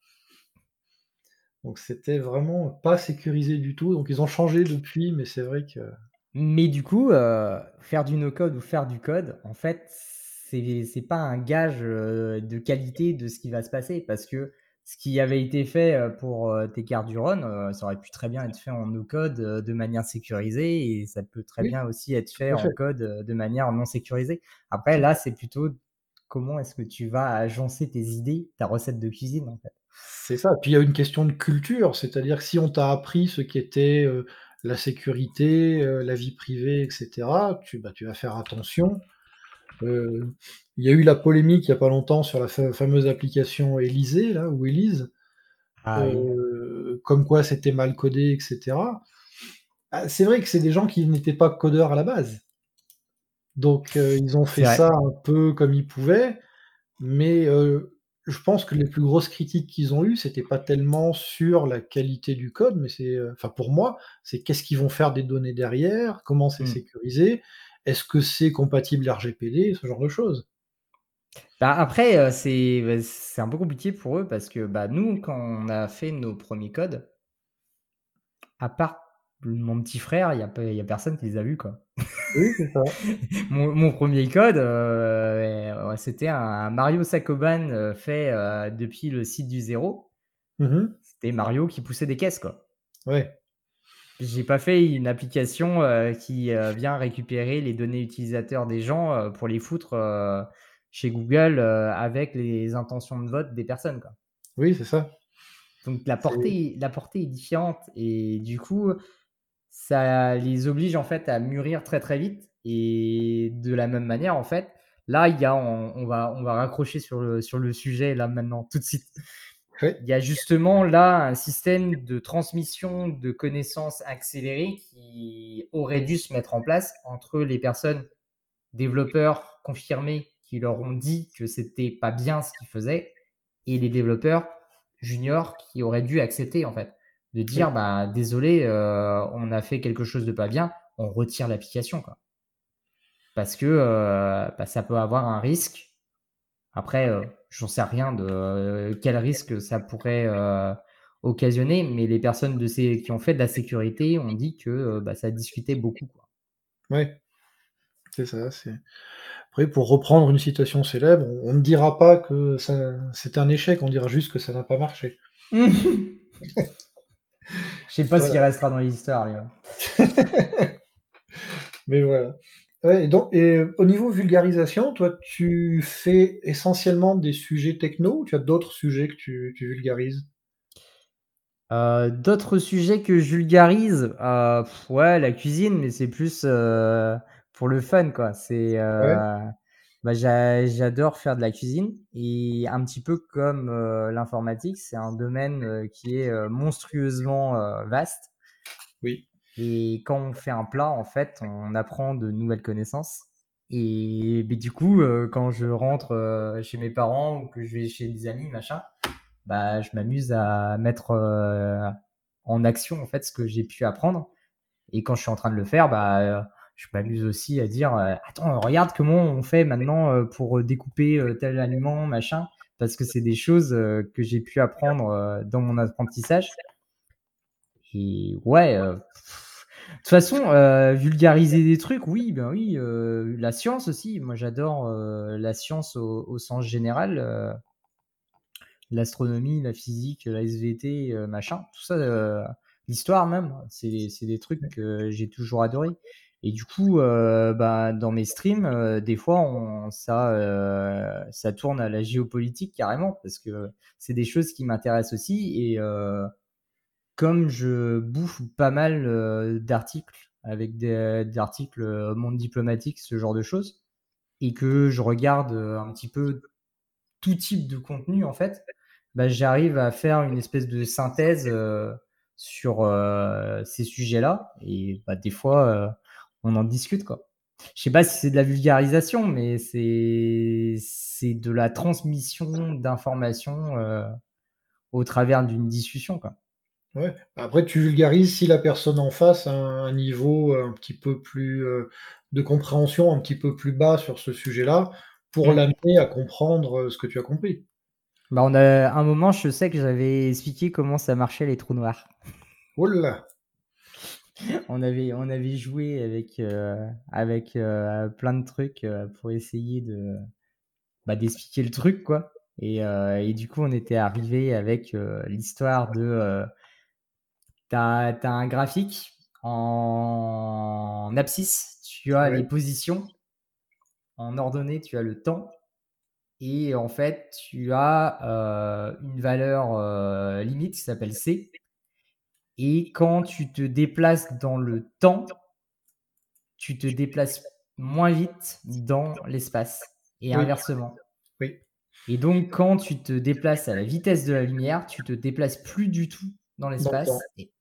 Donc c'était vraiment pas sécurisé du tout. Donc ils ont changé depuis, mais c'est vrai que. Mais du coup, euh, faire du no-code ou faire du code, en fait, c'est pas un gage euh, de qualité de ce qui va se passer parce que ce qui avait été fait euh, pour euh, tes cartes du Rhône, ça aurait pu très bien être fait en no-code de manière sécurisée et ça peut très bien aussi être fait en code de manière non sécurisée. Après, là, c'est plutôt comment est-ce que tu vas agencer tes idées, ta recette de cuisine en fait. C'est ça. Puis il y a une question de culture, c'est-à-dire que si on t'a appris ce qui était la sécurité, la vie privée, etc., tu, bah, tu vas faire attention euh, il y a eu la polémique il n'y a pas longtemps sur la fameuse application Élysée, là, ou Élise, ah euh, comme quoi c'était mal codé, etc. Ah, c'est vrai que c'est des gens qui n'étaient pas codeurs à la base. Donc euh, ils ont fait ça un peu comme ils pouvaient, mais je pense que les plus grosses critiques qu'ils ont eues, c'était pas tellement sur la qualité du code, mais c'est, enfin pour moi, c'est qu'est-ce qu'ils vont faire des données derrière, comment c'est mmh. sécurisé, est-ce que c'est compatible RGPD, ce genre de choses? Bah après, euh, bah, c'est un peu compliqué pour eux parce que bah, nous, quand on a fait nos premiers codes, à part mon petit frère, il n'y a, y a personne qui les a vus. Quoi. Oui, c'est ça. mon, premier code, euh, c'était un Mario Sakoban euh, fait depuis le site du zéro. Mmh c'était Mario qui poussait des caisses. Quoi. Ouais. J'ai pas fait une application euh, qui euh, vient récupérer les données utilisateurs des gens euh, pour les foutre chez Google avec les intentions de vote des personnes. Quoi. Oui, c'est ça. Donc la portée, la portée est différente et du coup, ça les oblige en fait à mûrir très très vite et de la même manière en fait. Là, il y a, on, va, on va raccrocher sur le, sur le sujet là maintenant tout de suite. Il y a justement là un système de transmission de connaissances accélérées qui aurait dû se mettre en place entre les personnes développeurs confirmés qui leur ont dit que c'était pas bien ce qu'ils faisaient et les développeurs juniors qui auraient dû accepter en fait de dire bah désolé euh, on a fait quelque chose de pas bien on retire l'application quoi. Parce que euh, bah, ça peut avoir un risque. Après euh, j'en sais rien de euh, quel risque ça pourrait euh, occasionner, mais les personnes de ces, qui ont fait de la sécurité ont dit que euh, bah, ça discutait beaucoup. Quoi. Oui, c'est ça. C'est... Après, pour reprendre une citation célèbre, on ne dira pas que ça, c'est un échec, on dira juste que ça n'a pas marché. Je sais pas ce qui restera dans l'histoire. Mais voilà. Ouais, et donc, et au niveau vulgarisation, toi, tu fais essentiellement des sujets techno ou tu as d'autres sujets que tu, tu vulgarises? Euh, D'autres sujets que je vulgarise, euh, ouais, la cuisine, mais c'est plus euh, pour le fun, quoi. C'est, bah, j'adore faire de la cuisine et un petit peu comme l'informatique, c'est un domaine qui est monstrueusement vaste. Oui. Et quand on fait un plat, en fait, on apprend de nouvelles connaissances. Et du coup, euh, quand je rentre euh, chez mes parents ou que je vais chez des amis, machin, bah, je m'amuse à mettre euh, en action en fait ce que j'ai pu apprendre. Et quand je suis en train de le faire, bah, je m'amuse aussi à dire attends, regarde comment on fait maintenant pour découper tel aliment, machin, parce que c'est des choses que j'ai pu apprendre dans mon apprentissage. Et ouais, de toute façon, euh, vulgariser des trucs, oui, ben oui. Euh, la science aussi. Moi, j'adore euh, la science au, sens général. L'astronomie, la physique, la SVT, machin. Tout ça, l'histoire même. C'est des trucs que j'ai toujours adoré. Et du coup, bah, dans mes streams, des fois, on, ça, ça tourne à la géopolitique carrément parce que c'est des choses qui m'intéressent aussi. Et comme je bouffe pas mal euh, d'articles avec des, articles euh, monde diplomatique, ce genre de choses, et que je regarde un petit peu tout type de contenu, en fait, bah, j'arrive à faire une espèce de synthèse sur ces sujets-là. Et bah, des fois, on en discute, quoi. Je sais pas si c'est de la vulgarisation, mais c'est c'est de la transmission d'informations au travers d'une discussion, quoi. Ouais. Après, tu vulgarises si la personne en face a un niveau un petit peu plus de compréhension un petit peu plus bas sur ce sujet-là, pour mmh. l'amener à comprendre ce que tu as compris. Bah, on a un moment, je sais que j'avais expliqué comment ça marchait les trous noirs. Oh là on avait, on avait joué avec, avec plein de trucs pour essayer de bah, d'expliquer le truc, quoi. Et, et, du coup, on était arrivé avec l'histoire de tu as, un graphique en abscisse, tu as les positions, en ordonnée, tu as le temps, et en fait, tu as une valeur limite qui s'appelle C. Et quand tu te déplaces dans le temps, tu te déplaces moins vite dans l'espace et inversement. Oui. Et donc, quand tu te déplaces à la vitesse de la lumière, tu te déplaces plus du tout dans l'espace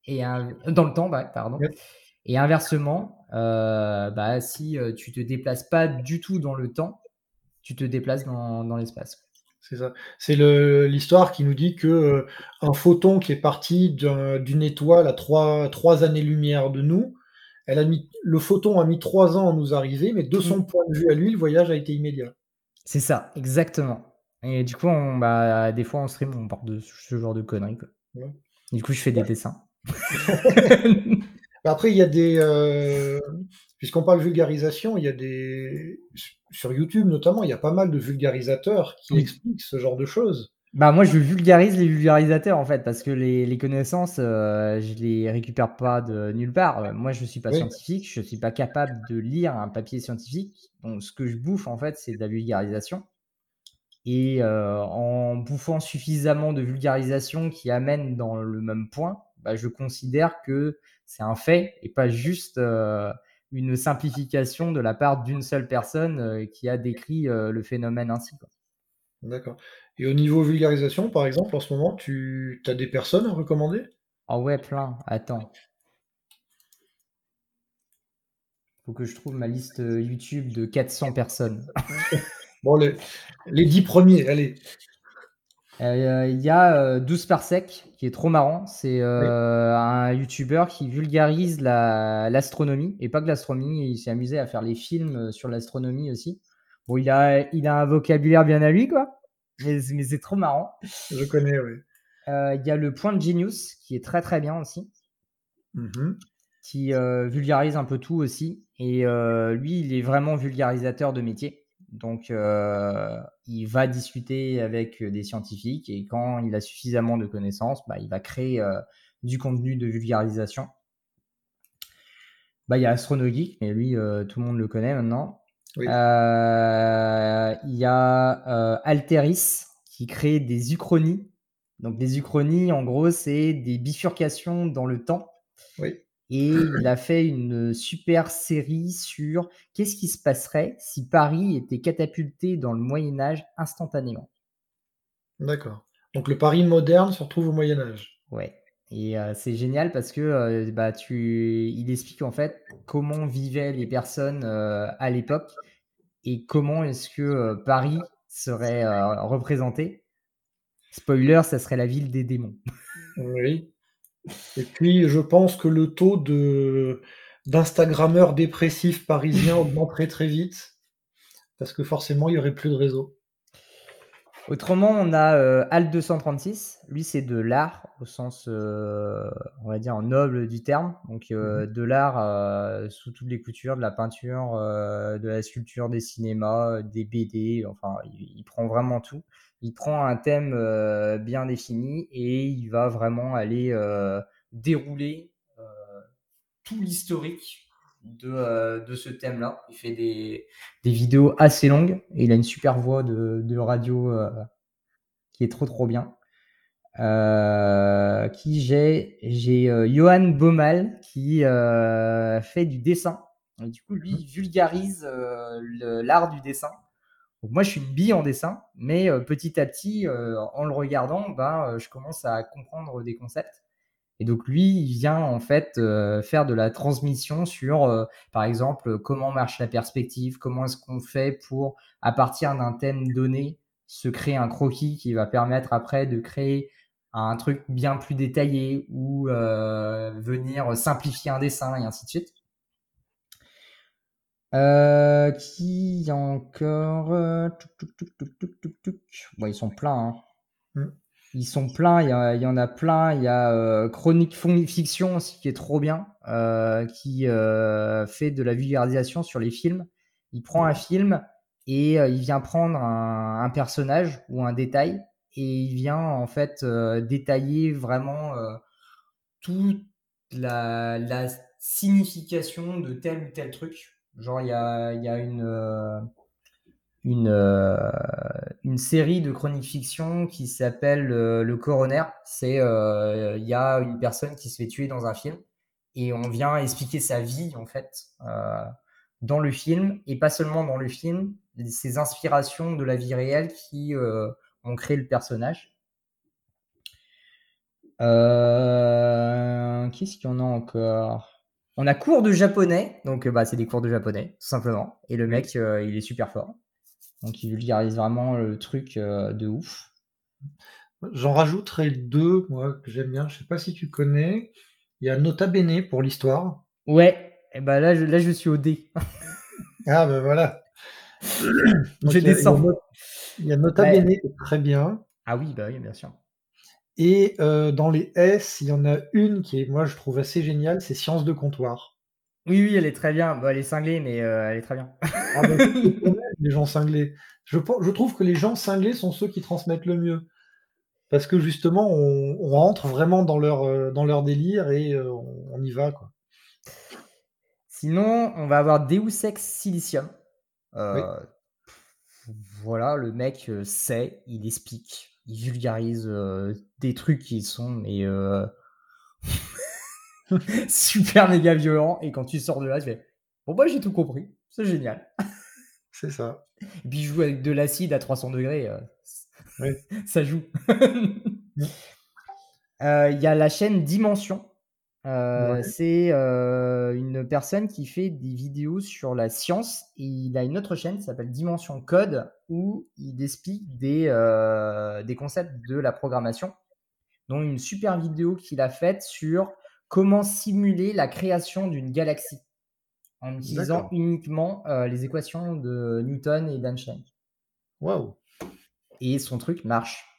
et, dans le temps, bah, pardon. Et inversement, euh, bah, si euh, tu te déplaces pas du tout dans le temps, tu te déplaces dans, dans l'espace. C'est ça. C'est l'histoire qui nous dit que euh, un photon qui est parti d'une étoile à trois, trois années-lumière de nous, elle a mis, le photon a mis trois ans à nous arriver, mais de son mmh. point de vue à lui, le voyage a été immédiat. C'est ça, exactement. Et du coup, on, bah, des fois en stream, on parle de ce genre de conneries. Du coup, je fais des dessins. Après, il y a des. Euh, puisqu'on parle vulgarisation, il y a des. Sur YouTube notamment, il y a pas mal de vulgarisateurs qui expliquent ce genre de choses. Bah moi je vulgarise les vulgarisateurs en fait parce que les, connaissances euh, je les récupère pas de nulle part. Moi je suis pas scientifique, je suis pas capable de lire un papier scientifique. Donc ce que je bouffe en fait c'est de la vulgarisation. Et euh, en bouffant suffisamment de vulgarisation qui amène dans le même point, bah, je considère que c'est un fait et pas juste euh, une simplification de la part d'une seule personne euh, qui a décrit le phénomène ainsi. D'accord. Et au niveau vulgarisation, par exemple, en ce moment, tu as des personnes à recommander? Ah ouais, plein. Attends. Faut que je trouve ma liste YouTube de 400 personnes. Bon, les, les 10 premiers, allez. Euh, il y a 12 euh, parsec qui est trop marrant. C'est euh, un YouTuber qui vulgarise l'astronomie et pas que l'astronomie. Il s'est amusé à faire les films sur l'astronomie aussi. Bon, il a, il a un vocabulaire bien à lui, quoi. Mais, c'est trop marrant. Je connais, oui. Il y a le point de Genius qui est très très bien aussi. Mm-hmm. Qui vulgarise un peu tout aussi. Et lui, il est vraiment vulgarisateur de métier. Donc, euh, il va discuter avec des scientifiques et quand il a suffisamment de connaissances, bah, il va créer euh, du contenu de vulgarisation. Bah, il y a Astronogeek, mais lui, euh, tout le monde le connaît maintenant. il y a Alteris qui crée des uchronies. Donc, des uchronies, en gros, c'est des bifurcations dans le temps. Oui. Et il a fait une super série sur qu'est-ce qui se passerait si Paris était catapulté dans le Moyen Âge instantanément. D'accord. Donc le Paris moderne se retrouve au Moyen Âge. Ouais. Et euh, c'est génial parce que euh, bah, tu... il explique en fait comment vivaient les personnes euh, à l'époque et comment est-ce que Paris serait représenté. Spoiler, ça serait la ville des démons. Oui. Et puis, je pense que le taux de d'Instagrammeurs dépressifs parisiens augmenterait très vite, parce que forcément, il y aurait plus de réseau. Autrement, on a euh, Al 236. Lui, c'est de l'art au sens, euh, on va dire, noble du terme. Donc, euh, mhm. de l'art sous toutes les coutures, de la peinture, de la sculpture, des cinémas, des BD. Enfin, il prend vraiment tout il prend un thème euh, bien défini et il va vraiment aller euh, dérouler euh, tout l'historique de, de, ce thème-là. Il fait des, des, vidéos assez longues et il a une super voix de, de radio qui est trop trop bien. qui j'ai j'ai Johan Baumal qui fait du dessin du coup, lui, il vulgarise l'art du dessin. Donc moi, je suis une bille en dessin, mais petit à petit, en le regardant, ben, je commence à comprendre des concepts. Et donc lui, il vient en fait faire de la transmission sur, par exemple, comment marche la perspective, comment est-ce qu'on fait pour, à partir d'un thème donné, se créer un croquis qui va permettre après de créer un truc bien plus détaillé ou venir simplifier un dessin et ainsi de suite. Euh, qui encore bon, Ils sont pleins. Hein. Mm. Ils sont pleins. Il y, en a plein. Il y a euh, Chronique Fiction aussi qui est trop bien, euh, qui fait de la vulgarisation sur les films. Il prend un film et il vient prendre un, personnage ou un détail et il vient en fait détailler vraiment toute la, la signification de tel ou tel truc Genre, il y a, euh, euh, une série de chroniques fiction qui s'appelle euh, Le Coroner. C'est il y a une personne qui se fait tuer dans un film et on vient expliquer sa vie en fait dans le film et pas seulement dans le film, ses inspirations de la vie réelle qui ont créé le personnage. Qu'est-ce qu'il y en a encore? On a cours de japonais, donc euh, bah, c'est des cours de japonais, tout simplement. Et le mec, euh, il est super fort. Donc il vulgarise vraiment le truc euh, de ouf. J'en rajouterai deux, moi, que j'aime bien. Je sais pas si tu connais. Il y a Nota Bene pour l'histoire. Ouais, et bah là, je, là, je suis au D. ah, ben voilà. je descends. Il y a, Nota Bene qui est très bien. Ah oui, bah oui, bien sûr. Et dans les S, il y en a une qui est, moi, je trouve assez géniale, c'est Science de comptoir. Oui, oui, elle est très bien. elle est cinglée, mais elle est très bien. Ah, les gens cinglés. Je, je, trouve que les gens cinglés sont ceux qui transmettent le mieux. Parce que justement, on, rentre vraiment dans leur, dans leur délire et on, y va. Quoi. Sinon, on va avoir Deus Ex Silicium. Voilà, le mec sait, il explique il vulgarise des trucs qui sont mais super méga violents. Et quand tu sors de là tu fais bon bah j'ai tout compris. C'est génial. C'est ça. Et puis joue avec de l'acide à 300 degrés ça joue. Il y a la chaîne Dimension euh, c'est euh, une personne qui fait des vidéos sur la science et il a une autre chaîne qui s'appelle Dimension Code où il explique des, euh, des concepts de la programmation, dont une super vidéo qu'il a faite sur comment simuler la création d'une galaxie en utilisant uniquement les équations de Newton et d'Einstein. Waouh! Et son truc marche.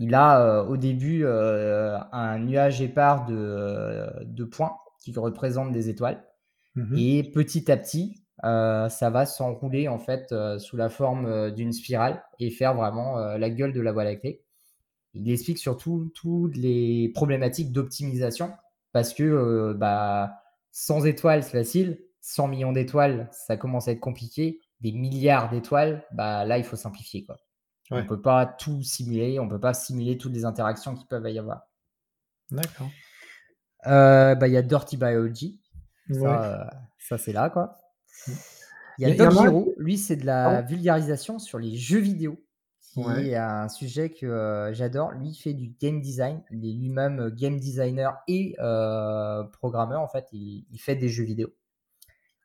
Il a euh, au début euh, un nuage épars de, de, points qui représentent des étoiles. Mmh Et petit à petit, euh, ça va s'enrouler en fait sous la forme d'une spirale et faire vraiment la gueule de la Voie lactée. Il explique surtout toutes les problématiques d'optimisation parce que bah, 100 étoiles, c'est facile. 100 millions d'étoiles, ça commence à être compliqué. Des milliards d'étoiles, bah, là, il faut simplifier. Quoi. On ne peut pas tout simuler, on ne peut pas simuler toutes les interactions qui peuvent y avoir. D'accord. Euh, bah, il y a Dirty Biology. Ça, euh, ça c'est là, quoi. Il y a Doc Giro. Lui, c'est de la vulgarisation sur les jeux vidéo. Qui est un sujet que euh, j'adore. Lui, il fait du game design. Il est lui-même game designer et programmeur. En fait, il, fait des jeux vidéo.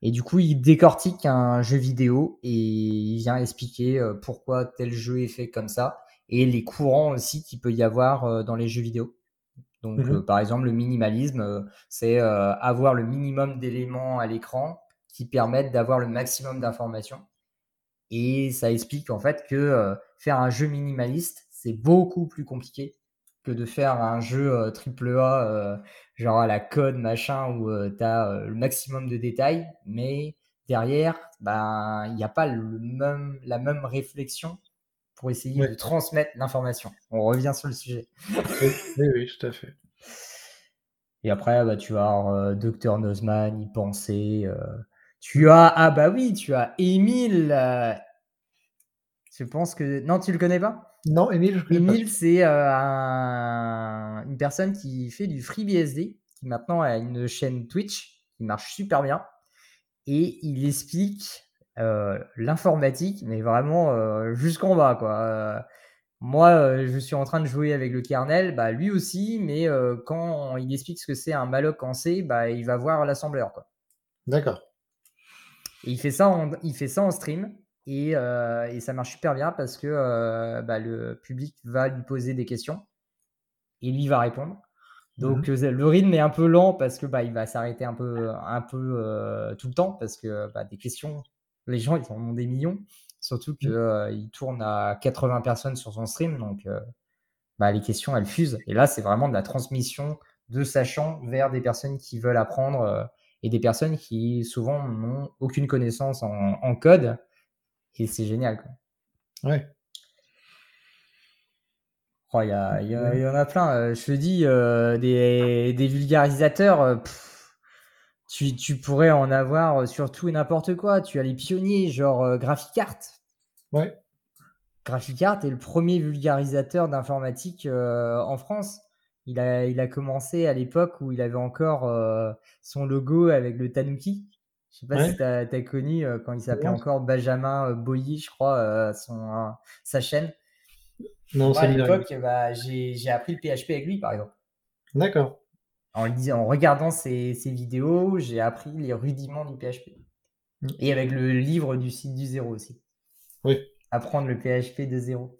Et du coup, il décortique un jeu vidéo et il vient expliquer euh, pourquoi tel jeu est fait comme ça et les courants aussi qu'il peut y avoir euh, dans les jeux vidéo. Donc, mmh euh, par exemple, le minimalisme, c'est avoir le minimum d'éléments à l'écran qui permettent d'avoir le maximum d'informations. Et ça explique en fait que faire un jeu minimaliste, c'est beaucoup plus compliqué que de faire un jeu triple A genre à la code, machin, où euh, tu as euh, le maximum de détails, mais derrière, ben, il n'y a pas le même, la même réflexion pour essayer de transmettre l'information. On revient sur le sujet. oui, oui, tout à fait. Et après, bah, tu as euh, Dr Nozman, y penser. tu as, ah bah oui, tu as Émile. je pense que. Non, tu le connais pas? Non, Emile, je c'est euh, une personne qui fait du FreeBSD, qui maintenant a une chaîne Twitch qui marche super bien. et il explique l'informatique, mais vraiment jusqu'en bas, quoi. moi, je suis en train de jouer avec le kernel, bah, lui aussi, mais quand il explique ce que c'est un malloc en C, bah, il va voir l'assembleur, quoi. D'accord. il fait ça en, il fait ça en stream. Et, et ça marche super bien parce que bah, le public va lui poser des questions et lui va répondre. Donc mmh le rythme est un peu lent parce que bah, il va s'arrêter un peu, un peu tout le temps parce que bah, des questions, les gens ils en ont des millions. Surtout qu'il mmh. tourne à 80 personnes sur son stream, donc bah, les questions elles fusent. Et là c'est vraiment de la transmission de sachant vers des personnes qui veulent apprendre et des personnes qui souvent n'ont aucune connaissance en, code. Et c'est génial. Quoi. Ouais. Oh, il y, en a plein. Euh, je te dis, euh, des, vulgarisateurs, euh, tu, pourrais en avoir sur tout et n'importe quoi. Tu as les pionniers, genre Graphicart. Ouais. Graphicart est le premier vulgarisateur d'informatique en France. Il a, il a commencé à l'époque où il avait encore son logo avec le Tanuki. Je sais pas si tu as, connu quand il s'appelait encore Benjamin Boyer, je crois, son, sa chaîne. Non, à l'époque, bah, j'ai appris le PHP avec lui, par exemple. D'accord. En, en regardant ses, vidéos, j'ai appris les rudiments du PHP. Mm. Et avec le livre du site du zéro aussi. Oui. Apprendre le PHP de zéro.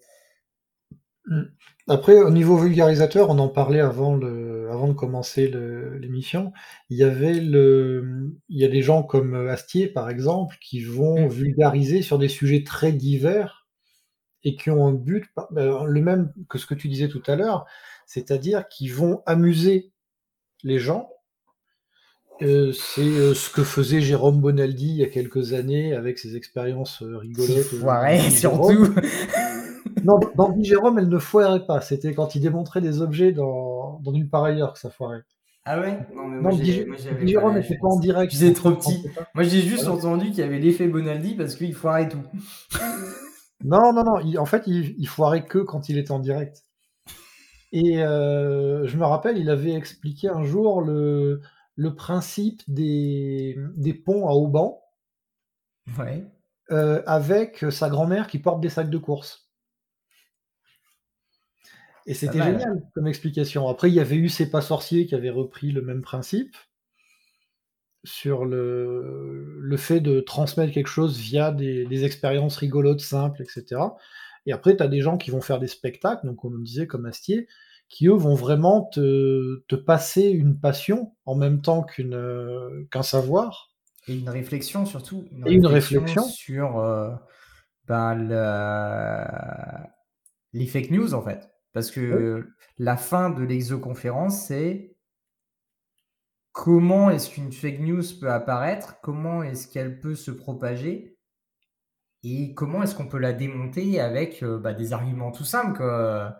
Mm. Après, au niveau vulgarisateur, on en parlait avant, le, avant de commencer l'émission. Il y avait le, il y a des gens comme Astier, par exemple, qui vont mm. vulgariser sur des sujets très divers et qui ont un but ben, le même que ce que tu disais tout à l'heure, c'est-à-dire qu'ils vont amuser les gens. Euh, c'est euh, ce que faisait Jérôme Bonaldi il y a quelques années avec ses expériences euh, rigolotes. Foirait, surtout. Non, dans Jérôme, elle ne foirait pas. C'était quand il démontrait des objets dans, dans une par ailleurs que ça foirait. Ah ouais? Non, mais moi, Jérôme n'était pas en direct. J'étais trop petit. Moi, j'ai juste entendu qu'il y avait l'effet Bonaldi parce qu'il foirait tout. Non, non, non. en fait, il, il, foirait que quand il était en direct. Et euh, je me rappelle, il avait expliqué un jour le, le principe des, des ponts à haubans. Ouais. Euh, avec sa grand-mère qui porte des sacs de course. Et c'était génial comme explication. Après, il y avait eu C'est pas sorcier qui avait repris le même principe sur le, le fait de transmettre quelque chose via des, expériences rigolotes, simples, etc. Et après, tu as des gens qui vont faire des spectacles, donc comme on disait, comme Astier, qui eux vont vraiment te, te passer une passion en même temps qu'une euh, qu'un savoir. Et une réflexion surtout. Une et une réflexion sur euh, ben, les fake news en fait. Parce que la fin de l'exoconférence, c'est comment est-ce qu'une fake news peut apparaître, comment est-ce qu'elle peut se propager et comment est-ce qu'on peut la démonter avec euh, bah, des arguments tout simples. Euh,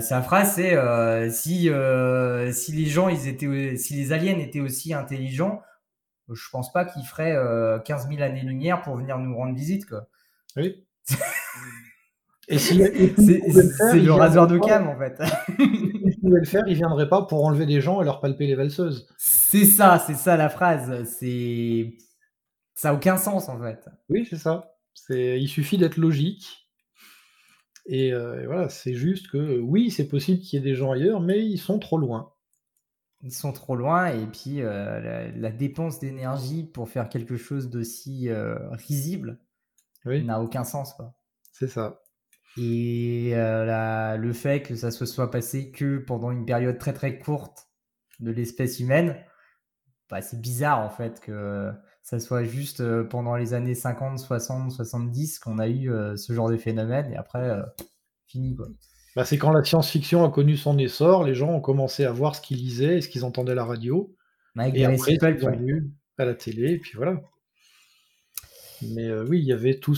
sa phrase c'est euh, si si les gens ils étaient si les aliens étaient aussi intelligents, je pense pas qu'ils feraient 15 000 années lumière pour venir nous rendre visite quoi. Oui. Et c'est le rasoir de cam en fait. S'il pouvait le faire, il viendrait pas pour enlever des gens et leur palper les valseuses. C'est ça, c'est ça la phrase. C'est ça a aucun sens en fait. Oui, c'est ça. C'est il suffit d'être logique. Et, euh, voilà, c'est juste que oui, c'est possible qu'il y ait des gens ailleurs, mais ils sont trop loin. Ils sont trop loin et puis euh, la, dépense d'énergie pour faire quelque chose d'aussi euh, risible n'a aucun sens. C'est ça. Et euh, le fait que ça se soit passé que pendant une période très très courte de l'espèce humaine, bah, c'est bizarre en fait que ça soit juste euh, pendant les années 50, 60, 70 qu'on a eu euh, ce genre de phénomène et après, fini quoi. Bah, c'est quand la science-fiction a connu son essor, les gens ont commencé à voir ce qu'ils lisaient et ce qu'ils entendaient à la radio. Avec et après, ils ont vu à la télé, et puis voilà. Mais euh, oui, il y avait tout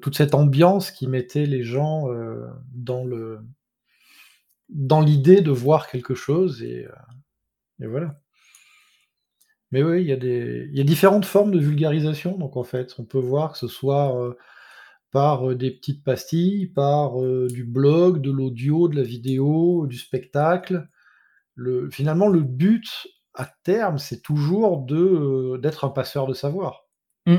toute cette ambiance qui mettait les gens euh, dans le dans l'idée de voir quelque chose et, euh, et, voilà. Mais oui, il y, a des, il y a différentes formes de vulgarisation. Donc en fait, on peut voir que ce soit par des petites pastilles, par du blog, de l'audio, de la vidéo, du spectacle. Le, finalement, le but à terme, c'est toujours de d'être un passeur de savoir. Mmh.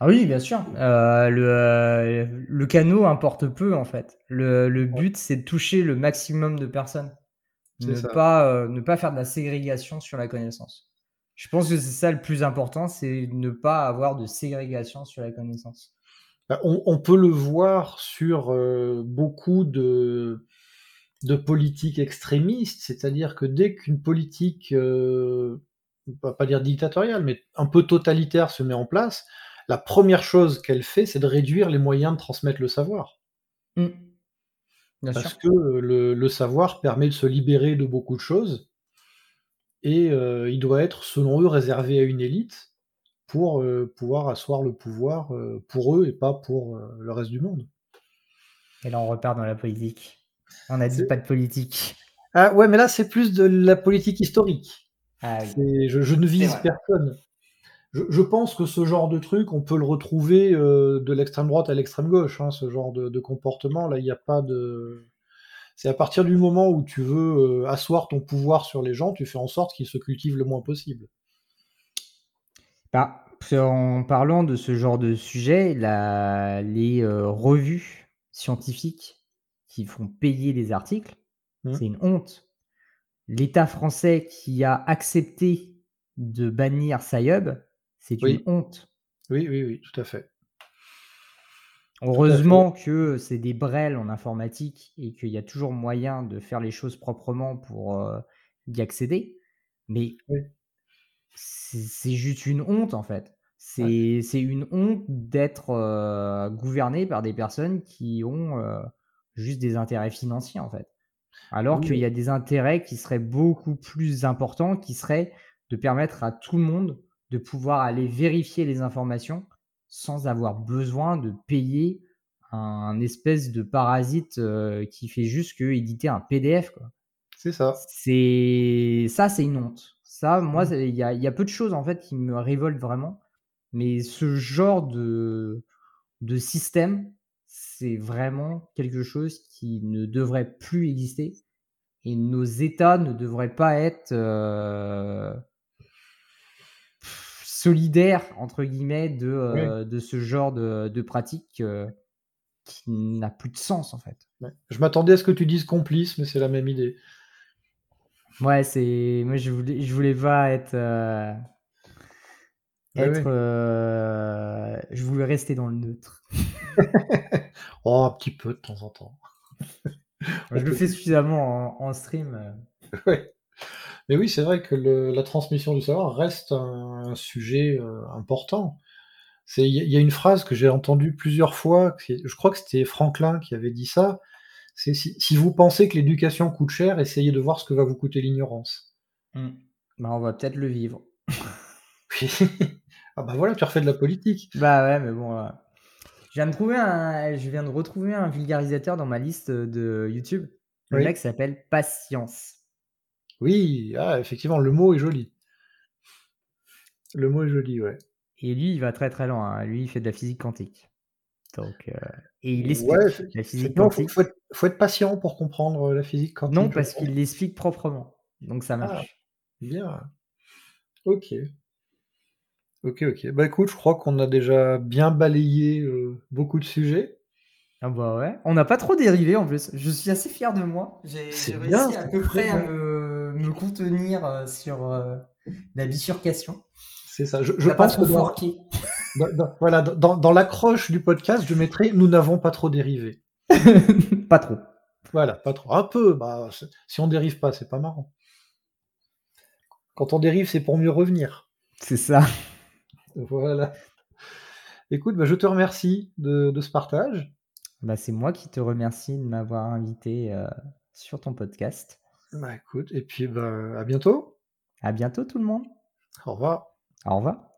Ah oui, bien sûr. Euh, le, euh, le canot importe peu en fait. Le, le but, c'est de toucher le maximum de personnes. Ne pas, euh, ne pas faire de la ségrégation sur la connaissance. Je pense que c'est ça le plus important, c'est ne pas avoir de ségrégation sur la connaissance. Bah, on, on peut le voir sur beaucoup de, de politiques extrémistes, c'est-à-dire que dès qu'une politique, euh, va pas dire dictatoriale, mais un peu totalitaire se met en place, la première chose qu'elle fait, c'est de réduire les moyens de transmettre le savoir. Mmh. Parce que le, savoir permet de se libérer de beaucoup de choses, et euh, il doit être, selon eux, réservé à une élite pour euh, pouvoir asseoir le pouvoir euh, pour eux et pas pour le reste du monde. Et là, on repart dans la politique. On a dit pas de politique. Ah ouais, mais là, c'est plus de la politique historique. Ah je, ne vise personne je, pense que ce genre de truc, on peut le retrouver euh, de l'extrême droite à l'extrême gauche, hein, ce genre de, comportement. Là, il n'y a pas de. C'est à partir du moment où tu veux euh, asseoir ton pouvoir sur les gens, tu fais en sorte qu'ils se cultivent le moins possible. Bah, en parlant de ce genre de sujet, les euh, revues scientifiques qui font payer les articles, mmh. c'est une honte. L'État français qui a accepté de bannir Sayub, c'est une honte. Oui, oui, oui, tout à fait. Heureusement que c'est des brels en informatique et qu'il y a toujours moyen de faire les choses proprement pour euh, y accéder. Mais c'est juste une honte en fait. C'est une honte d'être euh, gouverné par des personnes qui ont euh, juste des intérêts financiers en fait. Alors qu'il y a des intérêts qui seraient beaucoup plus importants, qui seraient de permettre à tout le monde de pouvoir aller vérifier les informations sans avoir besoin de payer un espèce de parasite euh, qui fait juste que éditer un PDF. C'est ça. C'est ça, c'est une honte. Ça, moi, mmh. il y a, y a, peu de choses en fait qui me révoltent vraiment, mais ce genre de de système, c'est vraiment quelque chose qui ne devrait plus exister et nos États ne devraient pas être euh, solidaire entre guillemets de, euh, de ce genre de, de pratique euh, qui n'a plus de sens en fait. Je m'attendais à ce que tu dises complice, mais c'est la même idée. Ouais, c'est moi je voulais je voulais pas être euh, être je voulais rester dans le neutre. oh, un petit peu de temps en temps. je le fais suffisamment en, en stream. Ouais. Mais oui, c'est vrai que la transmission du savoir reste un, sujet euh, important. Il y, a une phrase que j'ai entendue plusieurs fois, je crois que c'était Franklin qui avait dit ça, c'est si, vous pensez que l'éducation coûte cher, essayez de voir ce que va vous coûter l'ignorance. Mmh. Bah, on va peut-être le vivre. ah bah voilà, tu refais de la politique. Bah ouais, mais bon. Je, viens de trouver un... je viens de retrouver un vulgarisateur dans ma liste de YouTube. Le mec s'appelle Patience. Oui, ah, effectivement, le mot est joli. Le mot est joli, ouais. Et lui, il va très très loin. Hein. Lui, il fait de la physique quantique. Donc, euh, et il explique la physique quantique. Faut, faut, être, patient pour comprendre la physique quantique. Non, parce qu'il l'explique proprement. Donc ça ah, marche. bien. Ok. Ok, ok. Bah écoute, je crois qu'on a déjà bien balayé euh, beaucoup de sujets. Ah bah ouais. On n'a pas trop dérivé en plus. Je suis assez fier de moi. J'ai réussi à peu près à me me contenir euh, sur euh, la bifurcation. C'est ça. Je, pense que dans, voilà, dans, l'accroche du podcast, je mettrai nous n'avons pas trop dérivé. pas trop. Voilà, pas trop. Un peu. Bah, si on dérive pas, c'est pas marrant. Quand on dérive, c'est pour mieux revenir. C'est ça. Voilà. Écoute, bah, je te remercie de, ce partage. Bah, c'est moi qui te remercie de m'avoir invité euh, sur ton podcast. Bah écoute, et puis bah, à bientôt. À bientôt tout le monde. Au revoir. Au revoir.